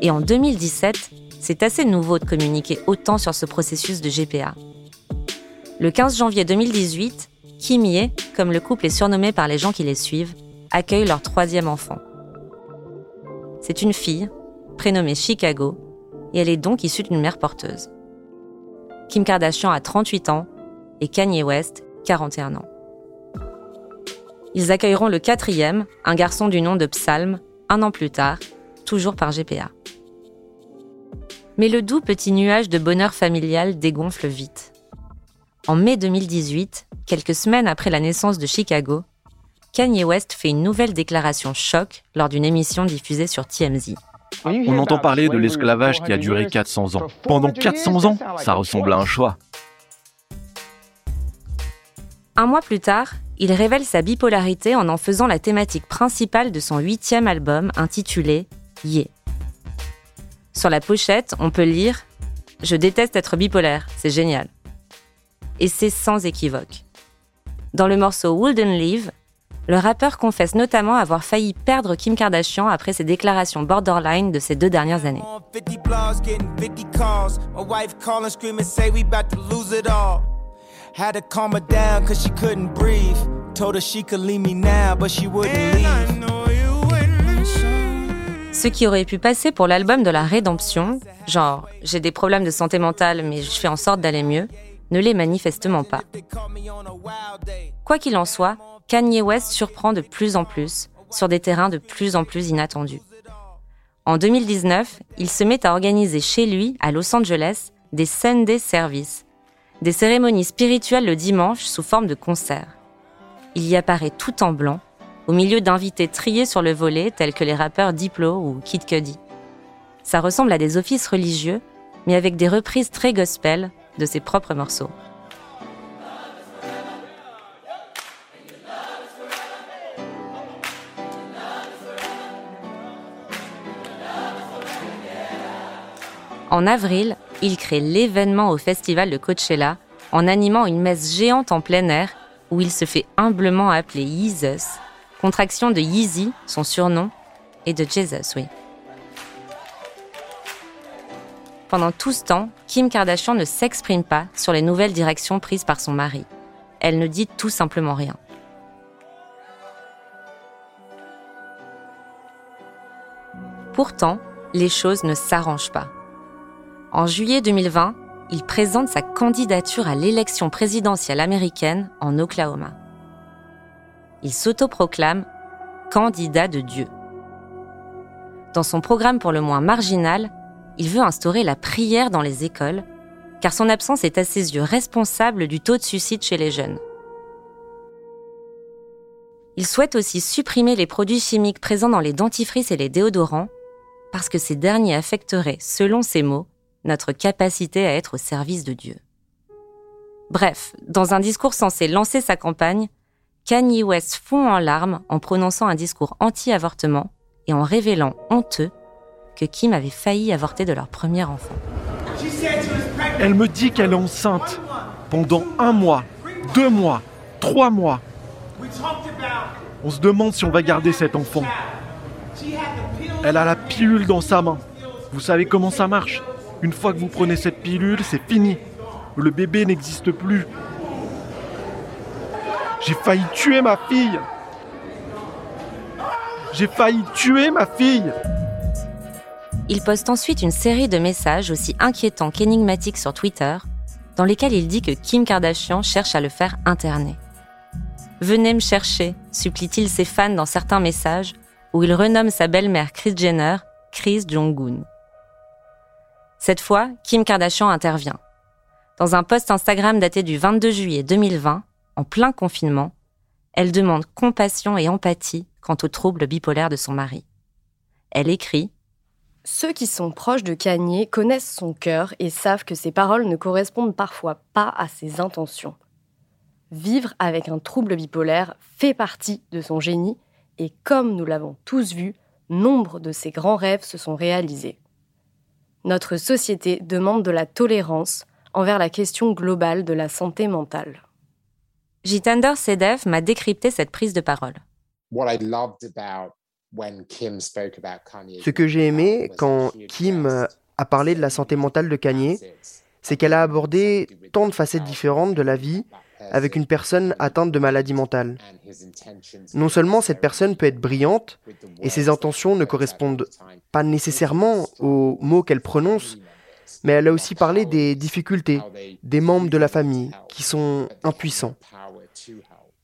Et en 2017, c'est assez nouveau de communiquer autant sur ce processus de GPA. Le 15 janvier 2018, Kim Ye, comme le couple est surnommé par les gens qui les suivent, accueille leur troisième enfant. C'est une fille, prénommée Chicago, et elle est donc issue d'une mère porteuse. Kim Kardashian a 38 ans et Kanye West 41 ans. Ils accueilleront le quatrième, un garçon du nom de Psalm, un an plus tard, toujours par GPA. Mais le doux petit nuage de bonheur familial dégonfle vite. En mai 2018, quelques semaines après la naissance de Chicago, Kanye West fait une nouvelle déclaration choc lors d'une émission diffusée sur TMZ. On entend parler de l'esclavage qui a duré 400 ans. Pendant 400 ans, ça ressemble à un choix. Un mois plus tard, il révèle sa bipolarité en en faisant la thématique principale de son huitième album intitulé Ye. Sur la pochette, on peut lire Je déteste être bipolaire, c'est génial. Et c'est sans équivoque. Dans le morceau Wooden Leave, le rappeur confesse notamment avoir failli perdre Kim Kardashian après ses déclarations borderline de ces deux dernières années. Ce qui aurait pu passer pour l'album de la rédemption, genre j'ai des problèmes de santé mentale mais je fais en sorte d'aller mieux, ne l'est manifestement pas. Quoi qu'il en soit, Kanye West surprend de plus en plus sur des terrains de plus en plus inattendus. En 2019, il se met à organiser chez lui, à Los Angeles, des Sunday Services, des cérémonies spirituelles le dimanche sous forme de concerts. Il y apparaît tout en blanc, au milieu d'invités triés sur le volet tels que les rappeurs Diplo ou Kid Cudi. Ça ressemble à des offices religieux, mais avec des reprises très gospel de ses propres morceaux. En avril, il crée l'événement au festival de Coachella en animant une messe géante en plein air où il se fait humblement appeler Yeezus, contraction de Yeezy, son surnom, et de Jesus, oui. Pendant tout ce temps, Kim Kardashian ne s'exprime pas sur les nouvelles directions prises par son mari. Elle ne dit tout simplement rien. Pourtant, les choses ne s'arrangent pas. En juillet 2020, il présente sa candidature à l'élection présidentielle américaine en Oklahoma. Il s'autoproclame candidat de Dieu. Dans son programme pour le moins marginal, il veut instaurer la prière dans les écoles, car son absence est à ses yeux responsable du taux de suicide chez les jeunes. Il souhaite aussi supprimer les produits chimiques présents dans les dentifrices et les déodorants, parce que ces derniers affecteraient, selon ses mots, notre capacité à être au service de Dieu. Bref, dans un discours censé lancer sa campagne, Kanye West fond en larmes en prononçant un discours anti-avortement et en révélant honteux que Kim avait failli avorter de leur premier enfant. Elle me dit qu'elle est enceinte pendant un mois, deux mois, trois mois. On se demande si on va garder cet enfant. Elle a la pilule dans sa main. Vous savez comment ça marche Une fois que vous prenez cette pilule, c'est fini. Le bébé n'existe plus. J'ai failli tuer ma fille. J'ai failli tuer ma fille. Il poste ensuite une série de messages aussi inquiétants qu'énigmatiques sur Twitter, dans lesquels il dit que Kim Kardashian cherche à le faire interner. Venez me chercher, supplie-t-il ses fans dans certains messages, où il renomme sa belle-mère Kris Jenner Kris Jong-un. Cette fois, Kim Kardashian intervient. Dans un post Instagram daté du 22 juillet 2020, en plein confinement, elle demande compassion et empathie quant aux troubles bipolaires de son mari. Elle écrit Ceux qui sont proches de Kanye connaissent son cœur et savent que ses paroles ne correspondent parfois pas à ses intentions. Vivre avec un trouble bipolaire fait partie de son génie et comme nous l'avons tous vu, nombre de ses grands rêves se sont réalisés. Notre société demande de la tolérance envers la question globale de la santé mentale. Jitander Sedev m'a décrypté cette prise de parole. Ce que j'ai aimé quand Kim a parlé de la santé mentale de Kanye, c'est qu'elle a abordé tant de facettes différentes de la vie avec une personne atteinte de maladie mentale. Non seulement cette personne peut être brillante et ses intentions ne correspondent pas nécessairement aux mots qu'elle prononce, mais elle a aussi parlé des difficultés des membres de la famille qui sont impuissants.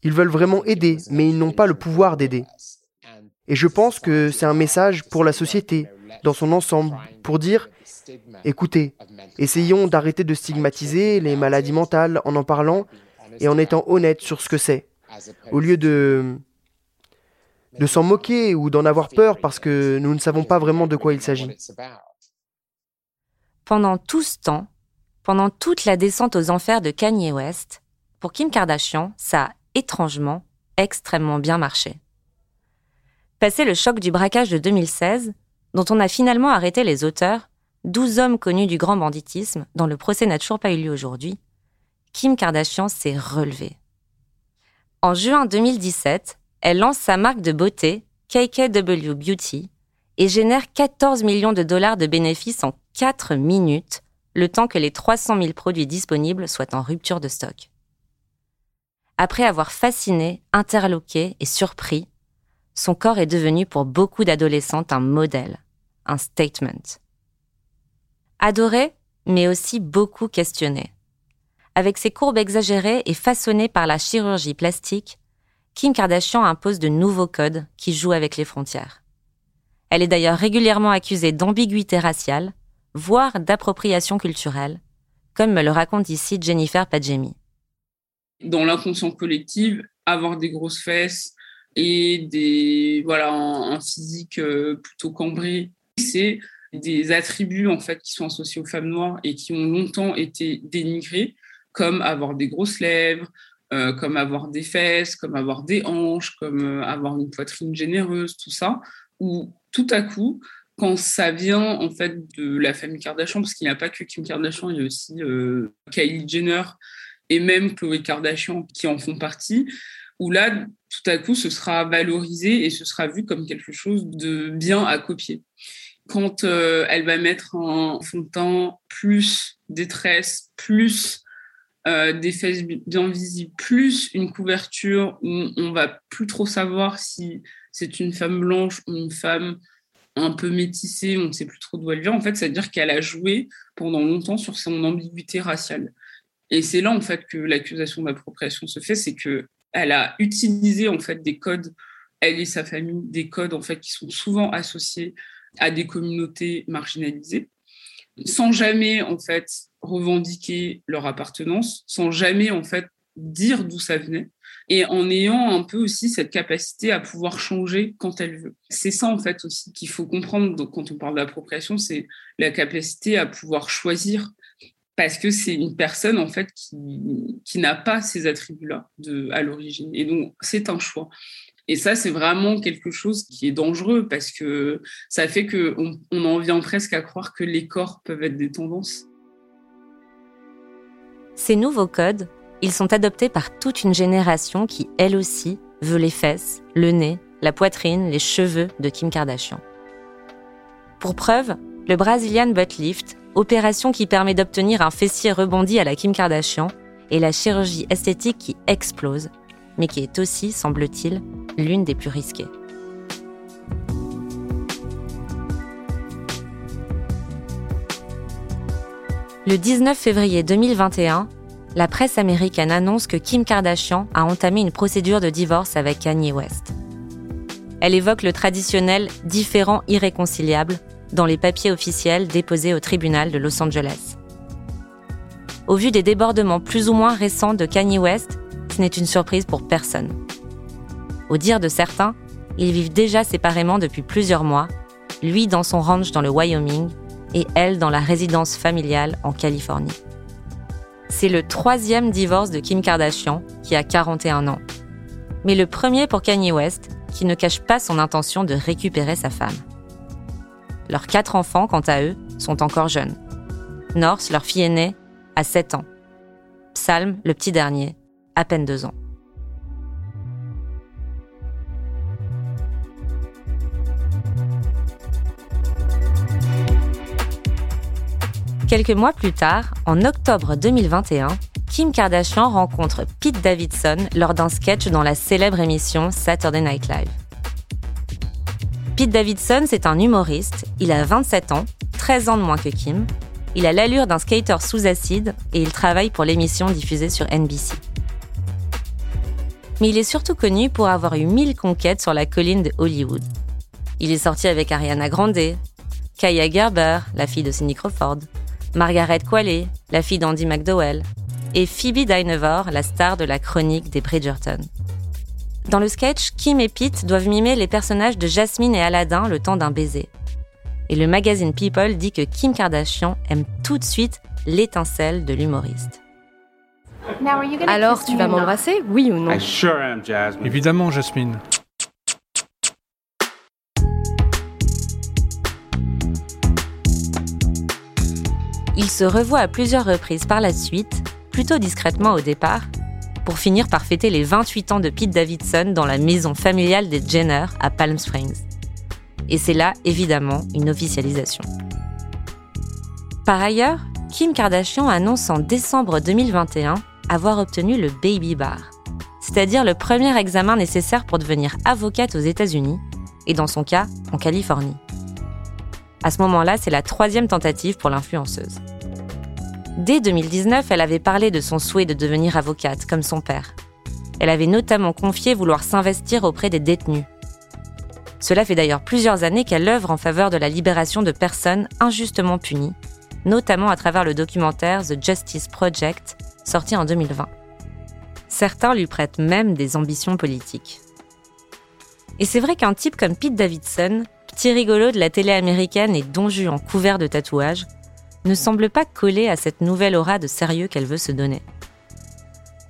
Ils veulent vraiment aider, mais ils n'ont pas le pouvoir d'aider. Et je pense que c'est un message pour la société, dans son ensemble, pour dire, écoutez, essayons d'arrêter de stigmatiser les maladies mentales en en parlant et en étant honnête sur ce que c'est, au lieu de de s'en moquer ou d'en avoir peur parce que nous ne savons pas vraiment de quoi il s'agit. Pendant tout ce temps, pendant toute la descente aux enfers de Kanye West, pour Kim Kardashian, ça a étrangement extrêmement bien marché. Passé le choc du braquage de 2016, dont on a finalement arrêté les auteurs, 12 hommes connus du grand banditisme, dont le procès n'a toujours pas eu lieu aujourd'hui, Kim Kardashian s'est relevée. En juin 2017, elle lance sa marque de beauté, KKW Beauty, et génère 14 millions de dollars de bénéfices en 4 minutes, le temps que les 300 000 produits disponibles soient en rupture de stock. Après avoir fasciné, interloqué et surpris, son corps est devenu pour beaucoup d'adolescentes un modèle, un statement. Adoré, mais aussi beaucoup questionné. Avec ses courbes exagérées et façonnées par la chirurgie plastique, Kim Kardashian impose de nouveaux codes qui jouent avec les frontières. Elle est d'ailleurs régulièrement accusée d'ambiguïté raciale, voire d'appropriation culturelle, comme me le raconte ici Jennifer Padjemi. Dans l'inconscient collectif, avoir des grosses fesses et des voilà un, physique euh, plutôt cambré, c'est des attributs en fait qui sont associés aux femmes noires et qui ont longtemps été dénigrés comme avoir des grosses lèvres, euh, comme avoir des fesses, comme avoir des hanches, comme euh, avoir une poitrine généreuse, tout ça, où tout à coup, quand ça vient en fait de la famille Kardashian, parce qu'il n'y a pas que Kim Kardashian, il y a aussi Kylie Jenner et même Chloé Kardashian qui en font partie, où là, tout à coup, ce sera valorisé et ce sera vu comme quelque chose de bien à copier. Quand elle va mettre un fond de plus détresse, plus euh, des fesses bien visibles, plus une couverture où on va plus trop savoir si c'est une femme blanche ou une femme un peu métissée, on ne sait plus trop d'où elle vient. En fait, c'est-à-dire qu'elle a joué pendant longtemps sur son ambiguïté raciale. Et c'est là, en fait, que l'accusation d'appropriation se fait, c'est que elle a utilisé, en fait, des codes, elle et sa famille, des codes, en fait, qui sont souvent associés à des communautés marginalisées, sans jamais, en fait, revendiquer leur appartenance sans jamais en fait dire d'où ça venait et en ayant un peu aussi cette capacité à pouvoir changer quand elle veut. C'est ça en fait aussi qu'il faut comprendre quand on parle d'appropriation, c'est la capacité à pouvoir choisir parce que c'est une personne en fait qui, qui n'a pas ces attributs-là à l'origine. Et donc, c'est un choix. Et ça, c'est vraiment quelque chose qui est dangereux parce que ça fait qu'on on en vient presque à croire que les corps peuvent être des tendances. Ces nouveaux codes, ils sont adoptés par toute une génération qui, elle aussi, veut les fesses, le nez, la poitrine, les cheveux de Kim Kardashian. Pour preuve, le Brazilian Butt Lift, opération qui permet d'obtenir un fessier rebondi à la Kim Kardashian, est la chirurgie esthétique qui explose, mais qui est aussi, semble-t-il, l'une des plus risquées. Le 19 février 2021, la presse américaine annonce que Kim Kardashian a entamé une procédure de divorce avec Kanye West. Elle évoque le traditionnel différent irréconciliable dans les papiers officiels déposés au tribunal de Los Angeles. Au vu des débordements plus ou moins récents de Kanye West, ce n'est une surprise pour personne. Au dire de certains, ils vivent déjà séparément depuis plusieurs mois, lui dans son ranch dans le Wyoming et elle dans la résidence familiale en Californie. C'est le troisième divorce de Kim Kardashian, qui a 41 ans. Mais le premier pour Kanye West, qui ne cache pas son intention de récupérer sa femme. Leurs quatre enfants, quant à eux, sont encore jeunes. North, leur fille aînée, a 7 ans. Psalm, le petit dernier, à peine 2 ans. Quelques mois plus tard, en octobre 2021, Kim Kardashian rencontre Pete Davidson lors d'un sketch dans la célèbre émission Saturday Night Live. Pete Davidson, c'est un humoriste, il a 27 ans, 13 ans de moins que Kim, il a l'allure d'un skater sous acide et il travaille pour l'émission diffusée sur NBC. Mais il est surtout connu pour avoir eu mille conquêtes sur la colline de Hollywood. Il est sorti avec Ariana Grande, Kaya Gerber, la fille de Cindy Crawford, Margaret Qualley, la fille d'Andy McDowell, et Phoebe Dynevor, la star de la chronique des Bridgerton. Dans le sketch, Kim et Pete doivent mimer les personnages de Jasmine et Aladdin le temps d'un baiser. Et le magazine People dit que Kim Kardashian aime tout de suite l'étincelle de l'humoriste. Alors, tu vas m'embrasser, oui ou non? Évidemment, Jasmine. Ils se revoient à plusieurs reprises par la suite, plutôt discrètement au départ, pour finir par fêter les 28 ans de Pete Davidson dans la maison familiale des Jenner à Palm Springs. Et c'est là, évidemment, une officialisation. Par ailleurs, Kim Kardashian annonce en décembre 2021 avoir obtenu le Baby Bar, c'est-à-dire le premier examen nécessaire pour devenir avocate aux États-Unis, et dans son cas, en Californie. À ce moment-là, c'est la troisième tentative pour l'influenceuse. Dès 2019, elle avait parlé de son souhait de devenir avocate, comme son père. Elle avait notamment confié vouloir s'investir auprès des détenus. Cela fait d'ailleurs plusieurs années qu'elle œuvre en faveur de la libération de personnes injustement punies, notamment à travers le documentaire The Justice Project, sorti en 2020. Certains lui prêtent même des ambitions politiques. Et c'est vrai qu'un type comme Pete Davidson, petit rigolo de la télé américaine et Don en couvert de tatouages, ne semble pas coller à cette nouvelle aura de sérieux qu'elle veut se donner.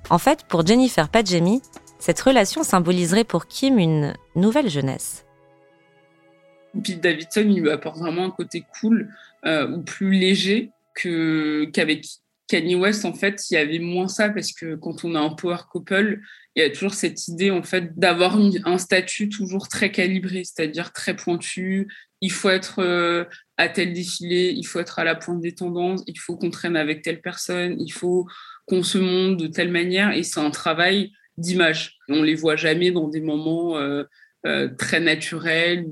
En fait, pour Jennifer Padjemi, cette relation symboliserait pour Kim une nouvelle jeunesse. Pete Davidson, il lui apporte vraiment un côté cool euh, ou plus léger que qu'avec Kanye West. En fait, il y avait moins ça parce que quand on a un power couple, il y a toujours cette idée en fait d'avoir un statut toujours très calibré, c'est-à-dire très pointu. Il faut être euh, tel défilé, il faut être à la pointe des tendances, il faut qu'on traîne avec telle personne, il faut qu'on se montre de telle manière. Et c'est un travail d'image. On les voit jamais dans des moments euh, euh, très naturels,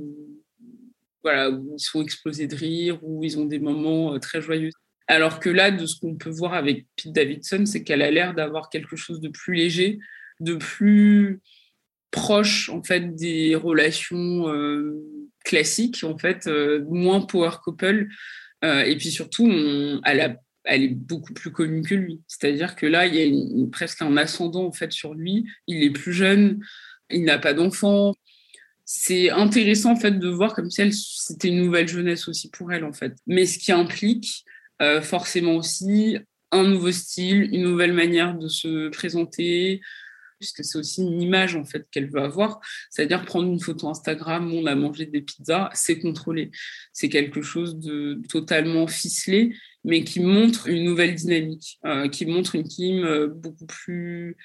voilà, où ils sont explosés de rire, où ils ont des moments euh, très joyeux. Alors que là, de ce qu'on peut voir avec Pete Davidson, c'est qu'elle a l'air d'avoir quelque chose de plus léger, de plus proche en fait des relations classique, en fait, euh, moins power couple. Euh, et puis surtout, elle, est beaucoup plus connue que lui. C'est-à-dire que là, il y a presque un ascendant en fait sur lui. Il est plus jeune, il n'a pas d'enfant. C'est intéressant en fait de voir comme si c'était une nouvelle jeunesse aussi pour elle en fait. Mais ce qui implique euh, forcément aussi un nouveau style, une nouvelle manière de se présenter, puisque c'est aussi une image en fait qu'elle veut avoir. C'est-à-dire prendre une photo Instagram, on a mangé des pizzas, c'est contrôlé. C'est quelque chose de totalement ficelé, mais qui montre une nouvelle dynamique, euh, qui montre une Kim euh, beaucoup plus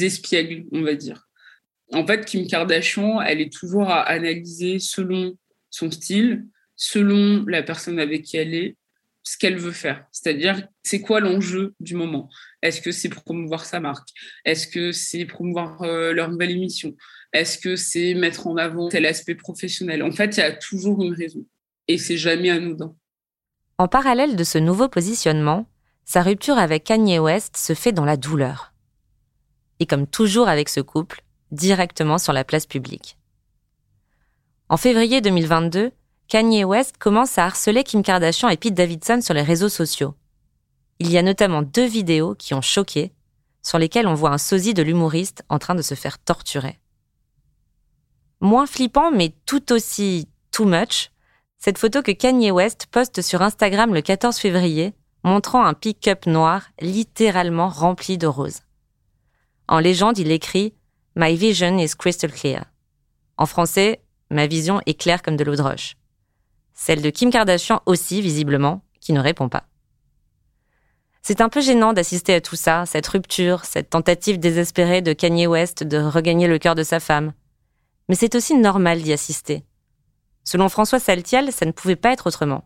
espiègle, on va dire. En fait, Kim Kardashian, elle est toujours à analyser selon son style, selon la personne avec qui elle est, ce qu'elle veut faire. C'est-à-dire, c'est quoi l'enjeu du moment? Est-ce que c'est promouvoir sa marque? Est-ce que c'est promouvoir euh, leur nouvelle émission? Est-ce que c'est mettre en avant tel aspect professionnel? En fait, il y a toujours une raison. Et c'est jamais anodin. En parallèle de ce nouveau positionnement, sa rupture avec Kanye West se fait dans la douleur. Et comme toujours avec ce couple, directement sur la place publique. En février 2022, Kanye West commence à harceler Kim Kardashian et Pete Davidson sur les réseaux sociaux. Il y a notamment deux vidéos qui ont choqué, sur lesquelles on voit un sosie de l'humoriste en train de se faire torturer. Moins flippant, mais tout aussi too much, cette photo que Kanye West poste sur Instagram le 14 février, montrant un pick-up noir littéralement rempli de roses. En légende, il écrit My vision is crystal clear. En français, ma vision est claire comme de l'eau de roche. Celle de Kim Kardashian aussi, visiblement, qui ne répond pas. C'est un peu gênant d'assister à tout ça, cette rupture, cette tentative désespérée de Kanye West de regagner le cœur de sa femme. Mais c'est aussi normal d'y assister. Selon François Saltiel, ça ne pouvait pas être autrement.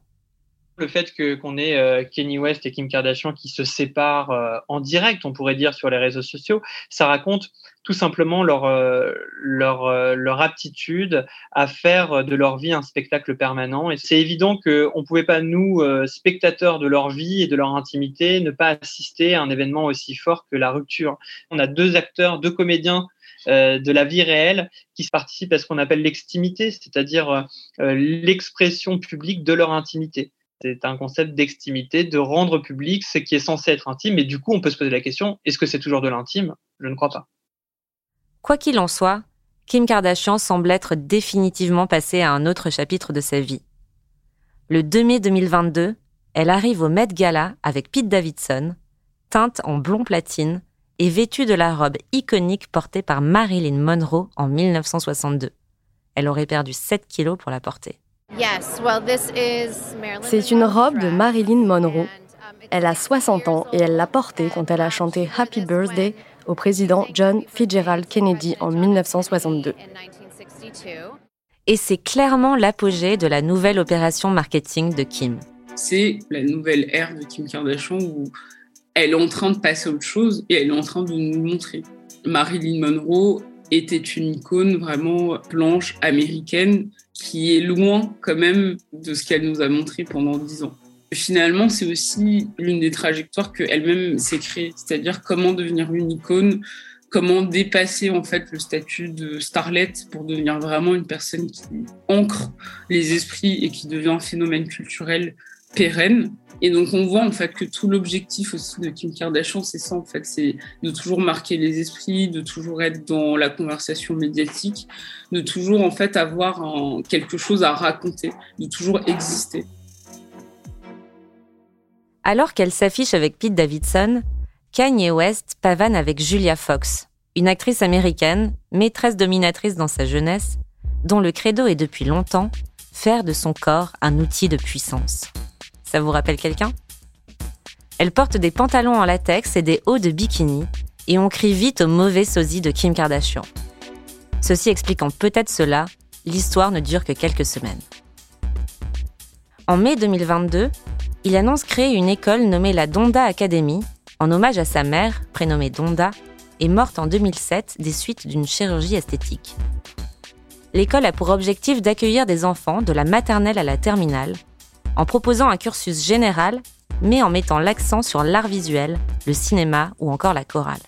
Le fait que qu'on ait euh, Kanye West et Kim Kardashian qui se séparent euh, en direct, on pourrait dire sur les réseaux sociaux, ça raconte tout simplement leur, euh, leur, euh, leur aptitude à faire de leur vie un spectacle permanent. Et c'est évident qu'on ne pouvait pas, nous, euh, spectateurs de leur vie et de leur intimité, ne pas assister à un événement aussi fort que la rupture. On a deux acteurs, deux comédiens de la vie réelle qui participent à ce qu'on appelle l'extimité, c'est-à-dire l'expression publique de leur intimité. C'est un concept d'extimité, de rendre public ce qui est censé être intime. Et du coup, on peut se poser la question, est-ce que c'est toujours de l'intime? Je ne crois pas. Quoi qu'il en soit, Kim Kardashian semble être définitivement passée à un autre chapitre de sa vie. Le 2 mai 2022, elle arrive au Met Gala avec Pete Davidson, teinte en blond platine et vêtue de la robe iconique portée par Marilyn Monroe en 1962. Elle aurait perdu 7 kilos pour la porter. C'est une robe de Marilyn Monroe. Elle a 60 ans et elle l'a portée quand elle a chanté Happy Birthday au président John Fitzgerald Kennedy en 1962. Et c'est clairement l'apogée de la nouvelle opération marketing de Kim. C'est la nouvelle ère de Kim Kardashian où elle est en train de passer à autre chose et elle est en train de nous montrer. Marilyn Monroe était une icône vraiment blanche américaine qui est loin quand même de ce qu'elle nous a montré pendant dix ans. Finalement, c'est aussi l'une des trajectoires qu'elle-même s'est créée, c'est-à-dire comment devenir une icône, comment dépasser en fait le statut de starlet pour devenir vraiment une personne qui ancre les esprits et qui devient un phénomène culturel pérenne. Et donc on voit en fait que tout l'objectif aussi de Kim Kardashian, c'est ça en fait, c'est de toujours marquer les esprits, de toujours être dans la conversation médiatique, de toujours en fait avoir quelque chose à raconter, de toujours exister. Alors qu'elle s'affiche avec Pete Davidson, Kanye West pavane avec Julia Fox, une actrice américaine, maîtresse dominatrice dans sa jeunesse, dont le credo est depuis longtemps faire de son corps un outil de puissance. Ça vous rappelle quelqu'un? Elle porte des pantalons en latex et des hauts de bikini, et on crie vite au mauvais sosie de Kim Kardashian. Ceci expliquant peut-être cela, l'histoire ne dure que quelques semaines. En mai 2022, il annonce créer une école nommée la Donda Academy, en hommage à sa mère, prénommée Donda, et morte en 2007 des suites d'une chirurgie esthétique. L'école a pour objectif d'accueillir des enfants de la maternelle à la terminale, en proposant un cursus général, mais en mettant l'accent sur l'art visuel, le cinéma ou encore la chorale.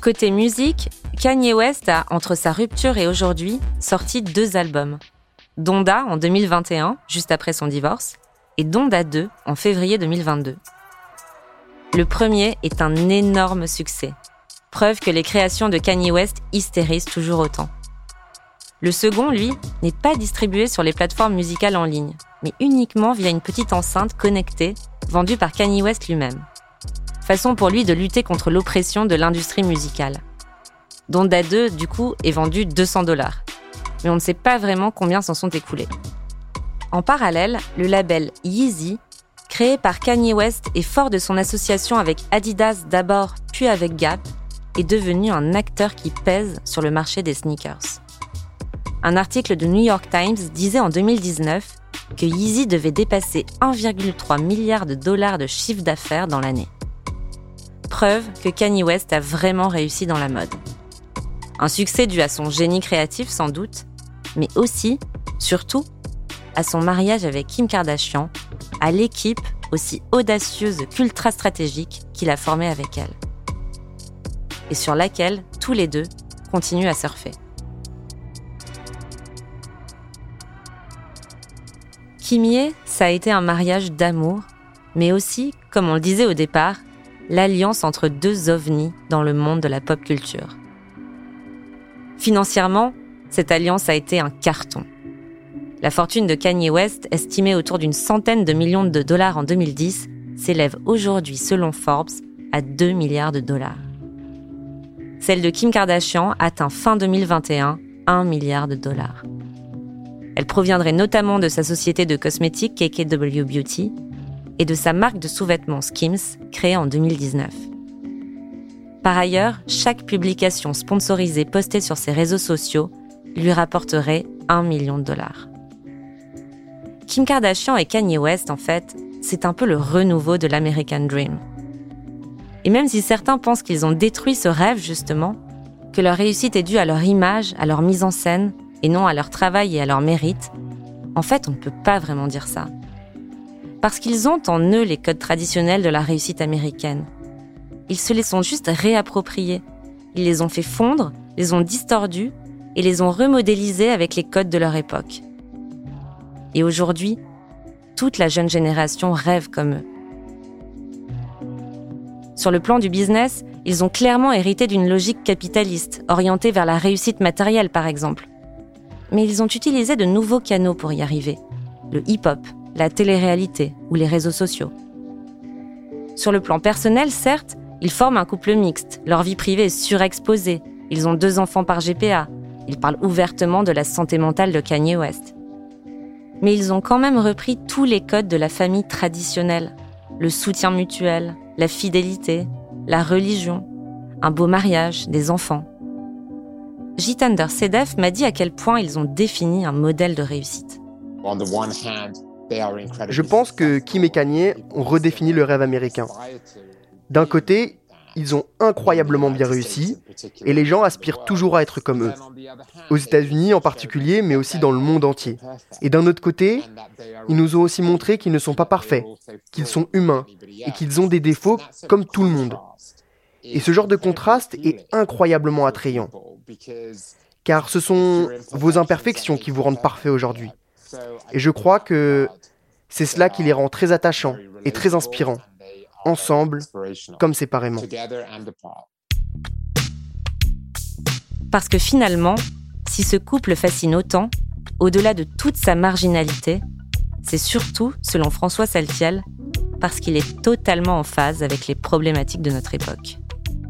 Côté musique, Kanye West a, entre sa rupture et aujourd'hui, sorti deux albums. Donda en 2021, juste après son divorce, et Donda 2 en février 2022. Le premier est un énorme succès, preuve que les créations de Kanye West hystérisent toujours autant. Le second, lui, n'est pas distribué sur les plateformes musicales en ligne, mais uniquement via une petite enceinte connectée vendue par Kanye West lui-même. Façon pour lui de lutter contre l'oppression de l'industrie musicale. Donda 2, du coup, est vendu 200 dollars. Mais on ne sait pas vraiment combien s'en sont écoulés. En parallèle, le label Yeezy, créé par Kanye West et fort de son association avec Adidas d'abord, puis avec Gap, est devenu un acteur qui pèse sur le marché des sneakers. Un article de New York Times disait en 2019 que Yeezy devait dépasser 1,3 milliard de dollars de chiffre d'affaires dans l'année. Preuve que Kanye West a vraiment réussi dans la mode. Un succès dû à son génie créatif sans doute, mais aussi, surtout, à son mariage avec Kim Kardashian, à l'équipe aussi audacieuse qu'ultra stratégique qu'il a formée avec elle. Et sur laquelle tous les deux continuent à surfer. Kimie, ça a été un mariage d'amour, mais aussi, comme on le disait au départ, l'alliance entre deux ovnis dans le monde de la pop culture. Financièrement, cette alliance a été un carton. La fortune de Kanye West, estimée autour d'une centaine de millions de dollars en 2010, s'élève aujourd'hui, selon Forbes, à 2 milliards de dollars. Celle de Kim Kardashian atteint fin 2021 1 milliard de dollars. Elle proviendrait notamment de sa société de cosmétiques KKW Beauty et de sa marque de sous-vêtements Skims, créée en 2019. Par ailleurs, chaque publication sponsorisée postée sur ses réseaux sociaux lui rapporterait 1 million de dollars. Kim Kardashian et Kanye West, en fait, c'est un peu le renouveau de l'American Dream. Et même si certains pensent qu'ils ont détruit ce rêve, justement, que leur réussite est due à leur image, à leur mise en scène, et non à leur travail et à leur mérite, en fait, on ne peut pas vraiment dire ça. Parce qu'ils ont en eux les codes traditionnels de la réussite américaine. Ils se les sont juste réappropriés. Ils les ont fait fondre, les ont distordus et les ont remodélisés avec les codes de leur époque. Et aujourd'hui, toute la jeune génération rêve comme eux. Sur le plan du business, ils ont clairement hérité d'une logique capitaliste, orientée vers la réussite matérielle par exemple. Mais ils ont utilisé de nouveaux canaux pour y arriver. Le hip-hop, la télé-réalité ou les réseaux sociaux. Sur le plan personnel, certes, ils forment un couple mixte, leur vie privée est surexposée, ils ont deux enfants par GPA, ils parlent ouvertement de la santé mentale de Kanye West. Mais ils ont quand même repris tous les codes de la famille traditionnelle, le soutien mutuel, la fidélité, la religion, un beau mariage, des enfants. Jitander Sedef m'a dit à quel point ils ont défini un modèle de réussite. Je pense que Kim et Kanye ont redéfini le rêve américain. D'un côté, ils ont incroyablement bien réussi et les gens aspirent toujours à être comme eux. Aux États-Unis en particulier, mais aussi dans le monde entier. Et d'un autre côté, ils nous ont aussi montré qu'ils ne sont pas parfaits, qu'ils sont humains et qu'ils ont des défauts comme tout le monde. Et ce genre de contraste est incroyablement attrayant. Car ce sont vos imperfections qui vous rendent parfait aujourd'hui. Et je crois que c'est cela qui les rend très attachants et très inspirants, ensemble comme séparément. Parce que finalement, si ce couple fascine autant, au-delà de toute sa marginalité, c'est surtout, selon François Saltiel, parce qu'il est totalement en phase avec les problématiques de notre époque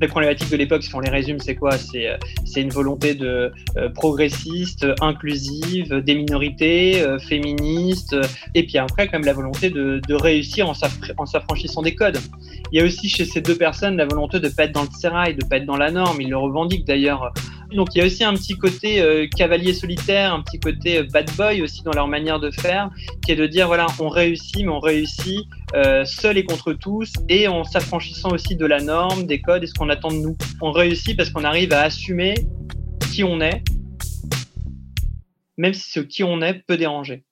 les problématiques de l'époque, si on les résume, c'est quoi? C'est euh, une volonté de euh, progressiste, inclusive, des minorités, euh, féministes, et puis après, quand même, la volonté de, réussir en s'affranchissant des codes. Il y a aussi chez ces deux personnes la volonté de pas être dans le sérail, de pas être dans la norme. Ils le revendiquent d'ailleurs. Donc il y a aussi un petit côté cavalier solitaire, un petit côté bad boy aussi dans leur manière de faire, qui est de dire voilà, on réussit, mais on réussit euh, seul et contre tous, et en s'affranchissant aussi de la norme, des codes et ce qu'on attend de nous. On réussit parce qu'on arrive à assumer qui on est, même si ce qui on est peut déranger.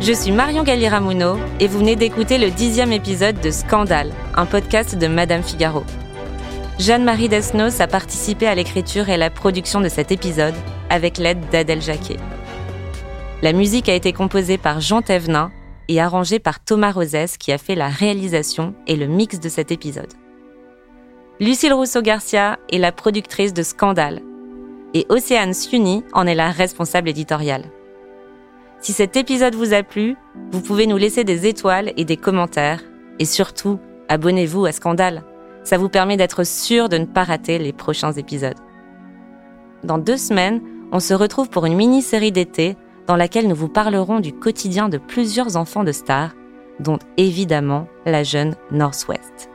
Je suis Marion Galli-Ramuno et vous venez d'écouter le dixième épisode de Scandale, un podcast de Madame Figaro. Jeanne-Marie Desnos a participé à l'écriture et à la production de cet épisode avec l'aide d'Adèle Jacquet. La musique a été composée par Jean Thévenin et arrangée par Thomas Rosès qui a fait la réalisation et le mix de cet épisode. Lucille Rousseau-Garcia est la productrice de Scandale et Océane Siuni en est la responsable éditoriale. Si cet épisode vous a plu, vous pouvez nous laisser des étoiles et des commentaires et surtout, abonnez-vous à Scandale. Ça vous permet d'être sûr de ne pas rater les prochains épisodes. Dans deux semaines, on se retrouve pour une mini-série d'été dans laquelle nous vous parlerons du quotidien de plusieurs enfants de stars, dont évidemment la jeune Northwest.